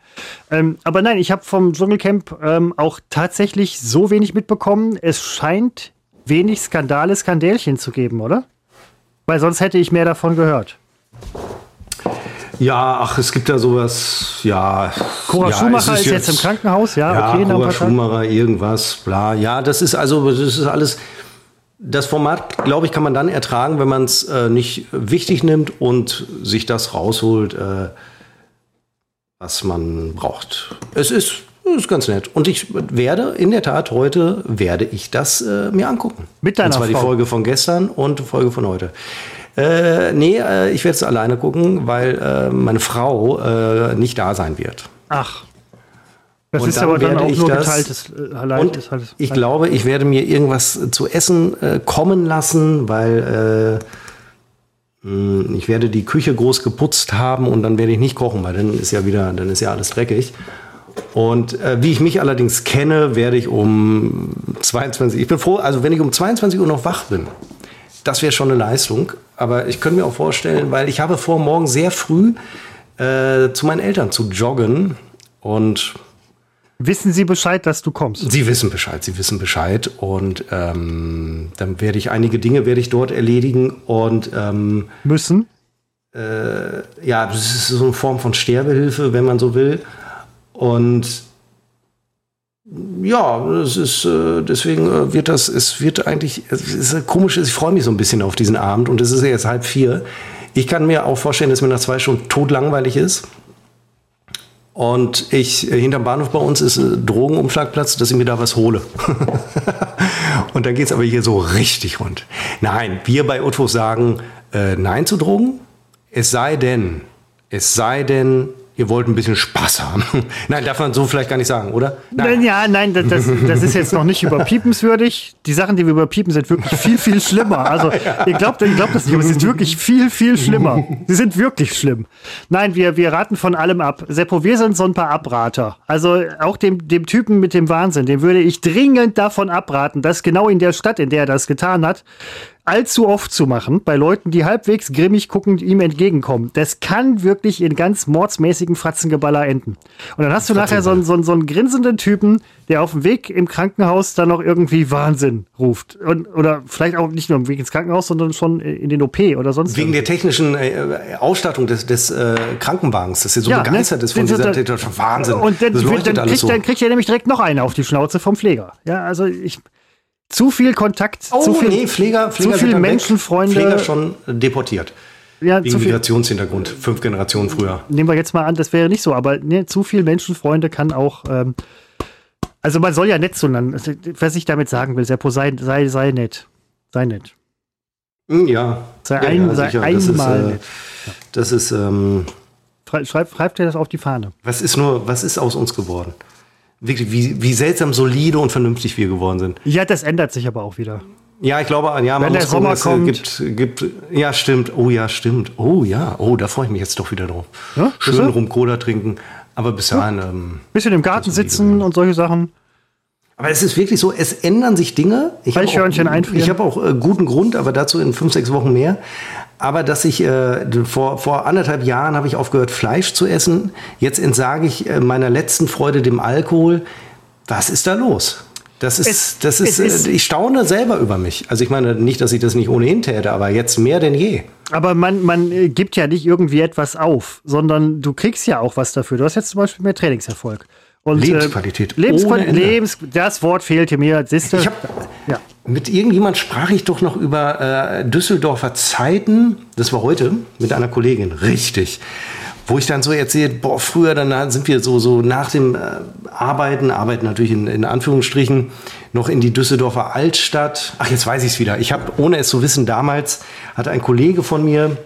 Ähm, aber nein, ich habe vom Dschungelcamp ähm, auch tatsächlich so wenig mitbekommen. Es scheint wenig Skandale, Skandälchen zu geben, oder? Weil sonst hätte ich mehr davon gehört. Ja, ach, es gibt ja sowas, ja. Cora ja, Schumacher ist, ist jetzt, im Krankenhaus, ja, ja okay. Cora Schumacher, irgendwas, bla. Ja, das ist also, das ist alles, das Format, glaube ich, kann man dann ertragen, wenn man es äh, nicht wichtig nimmt und sich das rausholt, äh, was man braucht. Es ist, ist ganz nett. Und ich werde, in der Tat, heute werde ich das äh, mir angucken. Mit deiner Und zwar Frau? die Folge von gestern und die Folge von heute. Äh, nee, äh, ich werde es alleine gucken, weil äh, meine Frau äh, nicht da sein wird. Ach. Das Und ist dann aber dann auch ich nur das- geteiltes äh, Leid. Und ist halt, ich glaube, ich werde mir irgendwas zu essen äh, kommen lassen, weil mh, ich werde die Küche groß geputzt haben und dann werde ich nicht kochen, weil dann ist ja wieder, dann ist ja alles dreckig. Und äh, wie ich mich allerdings kenne, werde ich um 22, ich bin froh, also wenn ich um 22 Uhr noch wach bin, das wäre schon eine Leistung. Aber ich könnte mir auch vorstellen, weil ich habe vor, morgen sehr früh äh, zu meinen Eltern zu joggen und Wissen Sie Bescheid, dass du kommst? Sie wissen Bescheid, Sie wissen Bescheid und ähm, dann werde ich einige Dinge werde ich dort erledigen und ähm, Müssen? ja, das ist so eine Form von Sterbehilfe, wenn man so will und ja, es ist äh, deswegen äh, wird das, es wird eigentlich, es ist komisch, ich freue mich so ein bisschen auf diesen Abend und es ist ja jetzt halb vier. Ich kann mir auch vorstellen, dass mir nach zwei Stunden totlangweilig ist. Und ich, äh, hinterm Bahnhof bei uns ist Drogenumschlagplatz, dass ich mir da was hole. und dann geht's aber hier so richtig rund. Nein, wir bei Otto sagen äh, Nein zu Drogen. Es sei denn, es sei denn, ihr wollt ein bisschen Spaß haben. Nein, darf man so vielleicht gar nicht sagen, oder? Nein, ja, nein, das, das, ist jetzt noch nicht überpiepenswürdig. Die Sachen, die wir überpiepen, sind wirklich viel, viel schlimmer. Also, ihr glaubt, ihr glaubt das nicht, aber sie sind wirklich viel, viel schlimmer. Sie sind wirklich schlimm. Nein, wir, wir raten von allem ab. Seppo, wir sind so ein paar Abrater. Also, auch dem, dem Typen mit dem Wahnsinn, dem würde ich dringend davon abraten, das genau in der Stadt, in der er das getan hat, allzu oft zu machen, bei Leuten, die halbwegs grimmig guckend ihm entgegenkommen. Das kann wirklich in ganz mordsmäßigen Fratzengeballer enden. Und dann hast du nachher so einen, so, einen, so einen grinsenden Typen, der auf dem Weg im Krankenhaus dann noch irgendwie Wahnsinn ruft. Und, oder vielleicht auch nicht nur im Weg ins Krankenhaus, sondern schon in den OP oder sonst Wegen der technischen äh, Ausstattung des, des äh, Krankenwagens, dass er so Ja, begeistert ne? ist von dieser Täter- Wahnsinn. Und dann, das dann, kriegt, so. dann kriegt er nämlich direkt noch eine auf die Schnauze vom Pfleger. Ja, also ich. Zu viel Kontakt, Oh, zu viel, nee, Pfleger, Pfleger zu viel. Menschenfreunde. Pfleger schon deportiert. ja, Wegen zu viel, Migrationshintergrund. Fünf Generationen früher. nehmen wir jetzt mal an, das wäre nicht so, aber ne, zu viel Menschenfreunde kann auch. Ähm, also man soll ja nett zueinander. Was ich damit sagen will, Seppo, sei, sei, sei nett. Sei nett. Hm, Ja. Sei, ja, ein, ja, sei einmal das ist, äh, nett. das ist, ähm, Schreib, schreib, schreib dir das auf die Fahne. was ist nur, was ist aus uns geworden? Wirklich, wie, wie seltsam solide und vernünftig wir geworden sind. Ja, das ändert sich aber auch wieder. Ja, ich glaube, ja, man Wenn der muss gucken, Sommer es, äh, gibt, gibt, ja, stimmt. Oh ja, stimmt. Oh ja, oh, da freue ich mich jetzt doch wieder drauf. Ja, Schön rum Cola trinken. Aber bis dahin, ähm, Bisschen im Garten sitzen und solche Sachen. Aber es ist wirklich so, es ändern sich Dinge. Ich hab Eichhörnchen auch. Ich habe auch äh, guten Grund, aber dazu in fünf, sechs Wochen mehr. Aber dass ich äh, vor, vor anderthalb Jahren habe ich aufgehört, Fleisch zu essen. Jetzt entsage ich äh, meiner letzten Freude dem Alkohol. Was ist da los? Das ist, Es- das ist, ist- äh, ich staune selber über mich. Also ich meine nicht, dass ich das nicht ohnehin täte, aber jetzt mehr denn je. Aber man, man äh, gibt ja nicht irgendwie etwas auf, sondern du kriegst ja auch was dafür. Du hast jetzt zum Beispiel mehr Trainingserfolg. Und, Lebensqualität Äh, Lebensqualität. Lebens das Wort fehlte mir. Siehst du? Ich hab, ja. Mit irgendjemand sprach ich doch noch über äh, Düsseldorfer Zeiten. Das war heute mit einer Kollegin. Richtig. Wo ich dann so erzählt, boah, früher dann sind wir so, so nach dem äh, Arbeiten, Arbeiten natürlich in, in Anführungsstrichen, noch in die Düsseldorfer Altstadt. Ach, jetzt weiß ich es wieder. Ich habe, ohne es zu wissen, damals hatte ein Kollege von mir,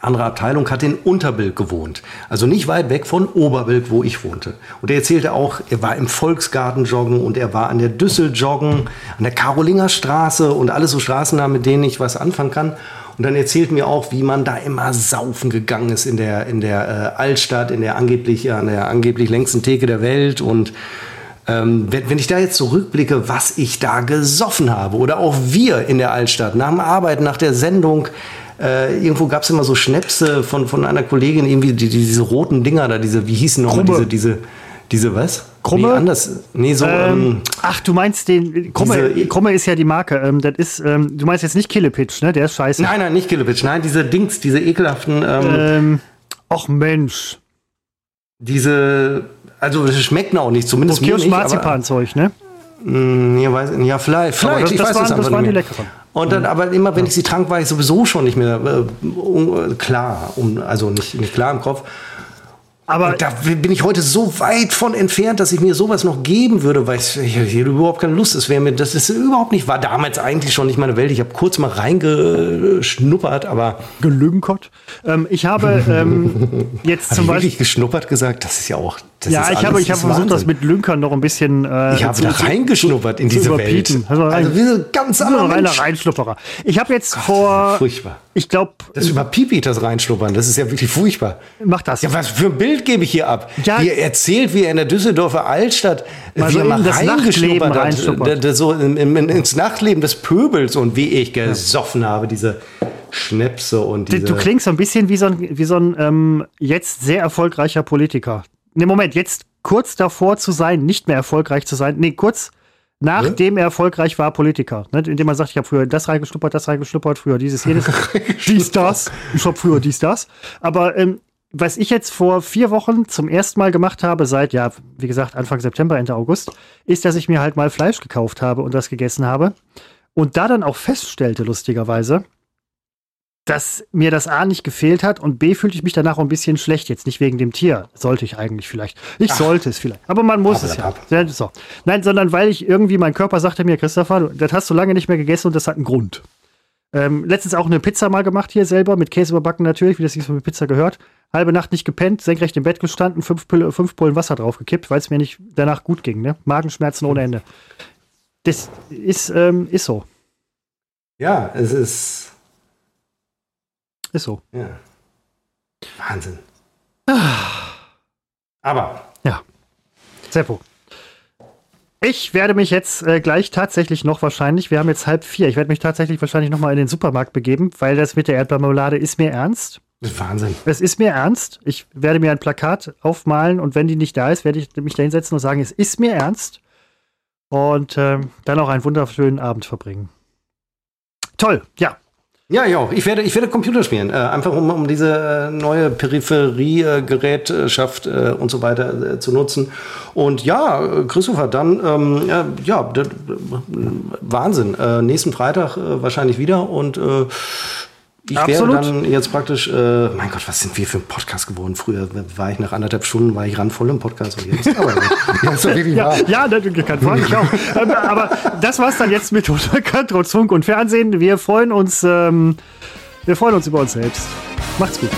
andere Abteilung hat in Unterbilk gewohnt. Also nicht weit weg von Oberbilk, wo ich wohnte. Und er erzählte auch, er war im Volksgarten joggen und er war an der Düssel joggen, an der Karolinger Straße und alles so Straßennamen, mit denen ich was anfangen kann. Und dann erzählt mir auch, wie man da immer saufen gegangen ist in der, in der äh, Altstadt, in der angeblich, an der angeblich längsten Theke der Welt und ähm, wenn, wenn ich da jetzt zurückblicke, was ich da gesoffen habe, oder auch wir in der Altstadt, nach dem Arbeiten, nach der Sendung, äh, irgendwo gab es immer so Schnäpse von, von einer Kollegin, irgendwie die, die, diese roten Dinger da, diese, wie hießen nochmal, diese, diese, diese was? Krumme? Nee, anders. Nee, so, ähm, Ähm, ach, du meinst den. Krumme, Diese- Krumme ist ja die Marke. Ähm, das ist, ähm, du meinst jetzt nicht Killepitch, ne? Der ist scheiße. nein, nein, nicht Killepitch, nein, diese Dings, diese ekelhaften, ähm, Ähm, ach Mensch. diese, also das schmecken auch nicht, zumindest So mir nicht. Kirsch-Marzipan-Zeug, ne? Mm, ja, weiß, ja, vielleicht, vielleicht. das, ich das weiß waren, das waren die leckeren. Und dann, aber immer, wenn ich sie trank, war ich sowieso schon nicht mehr äh, klar, um, also nicht, nicht klar im Kopf. Aber Und da bin ich heute so weit von entfernt, dass ich mir sowas noch geben würde, weil ich, ich, ich überhaupt keine Lust. Es wäre mir, das ist überhaupt nicht, war damals eigentlich schon nicht meine Welt. Ich habe kurz mal reingeschnuppert, aber gelünkert. Ähm, ich habe ähm, jetzt zum Beispiel. geschnuppert gesagt? Das ist ja auch. Das Ja, ich habe, ich habe versucht, das mit Lünkern noch ein bisschen. Äh, Ich habe zu- da reingeschnuppert in diese Welt. Also rein- Also wie so ganz ein anderer reiner Mensch. Reinschlupperer. Ich habe jetzt vor. Furchtbar. Ich glaube, Das über Pipi, das reinschnuppern, das ist ja wirklich furchtbar. mach das. Ja, was für ein Bild gebe ich hier ab? Ja. wie er erzählt, wie er in der Düsseldorfer Altstadt, Mal wie er mal reingeschnuppert hat, äh, so in, in, ins Nachtleben des Pöbels und wie ich gesoffen habe, diese Schnäpse und Du, diese... du klingst so ein bisschen wie so ein, wie so ein ähm, jetzt sehr erfolgreicher Politiker. Ne, Moment, jetzt kurz davor zu sein, nicht mehr erfolgreich zu sein. Nee, kurz nachdem er erfolgreich war, Politiker. Ne? Indem man sagt, ich habe früher das reingeschnuppert, das reingeschnuppert, früher dieses, jenes, dies, das. Ich habe früher dies, das. Aber ähm, was ich jetzt vor vier Wochen zum ersten Mal gemacht habe, seit, ja, wie gesagt, Anfang September, Ende August, ist, dass ich mir halt mal Fleisch gekauft habe und das gegessen habe. Und da dann auch feststellte, lustigerweise, dass mir das A nicht gefehlt hat und B fühlte ich mich danach auch ein bisschen schlecht. Jetzt nicht wegen dem Tier. Sollte ich eigentlich vielleicht. Ich sollte es vielleicht. Aber man muss es ja. So. Nein, sondern weil ich irgendwie, mein Körper sagte mir, Christopher, das hast du lange nicht mehr gegessen und das hat einen Grund. Ähm, letztens auch eine Pizza mal gemacht hier selber, mit Käse überbacken natürlich, wie das so mit Pizza gehört. Halbe Nacht nicht gepennt, senkrecht im Bett gestanden, fünf, Pille, fünf Pullen Wasser draufgekippt, weil es mir nicht danach gut ging. Ne? Magenschmerzen ohne Ende. Das ist, ähm, ist so. Ja, es ist... Ist so. Ja. Wahnsinn. Aber Ja. Seppo. Ich werde mich jetzt äh, gleich tatsächlich noch wahrscheinlich, wir haben jetzt halb vier, ich werde mich tatsächlich wahrscheinlich noch mal in den Supermarkt begeben, weil das mit der Erdbeermarmelade ist mir ernst. das ist Wahnsinn. Es ist mir ernst. Ich werde mir ein Plakat aufmalen und wenn die nicht da ist, werde ich mich da hinsetzen und sagen, es ist mir ernst. Und ähm, dann auch einen wunderschönen Abend verbringen. Toll, ja. Ja, ich auch. Ich werde, ich werde Computer spielen. Äh, einfach um, um diese äh, neue Peripherie-Gerätschaft äh, und so weiter äh, zu nutzen. Und ja, äh, Christopher, dann, ähm, ja, Wahnsinn. Äh, nächsten Freitag äh, wahrscheinlich wieder und äh, ich Absolut. werde dann jetzt praktisch, äh, mein Gott, was sind wir für ein Podcast geworden? Früher war ich nach anderthalb Stunden, war ich randvoll im Podcast und jetzt aber. Ja, doch wirklich Ja, wahr. ja das kann ich auch. Ähm, Aber das war's dann jetzt mit Unterkant, trotz Funk und Fernsehen. Wir freuen uns, ähm, wir freuen uns über uns selbst. Macht's gut.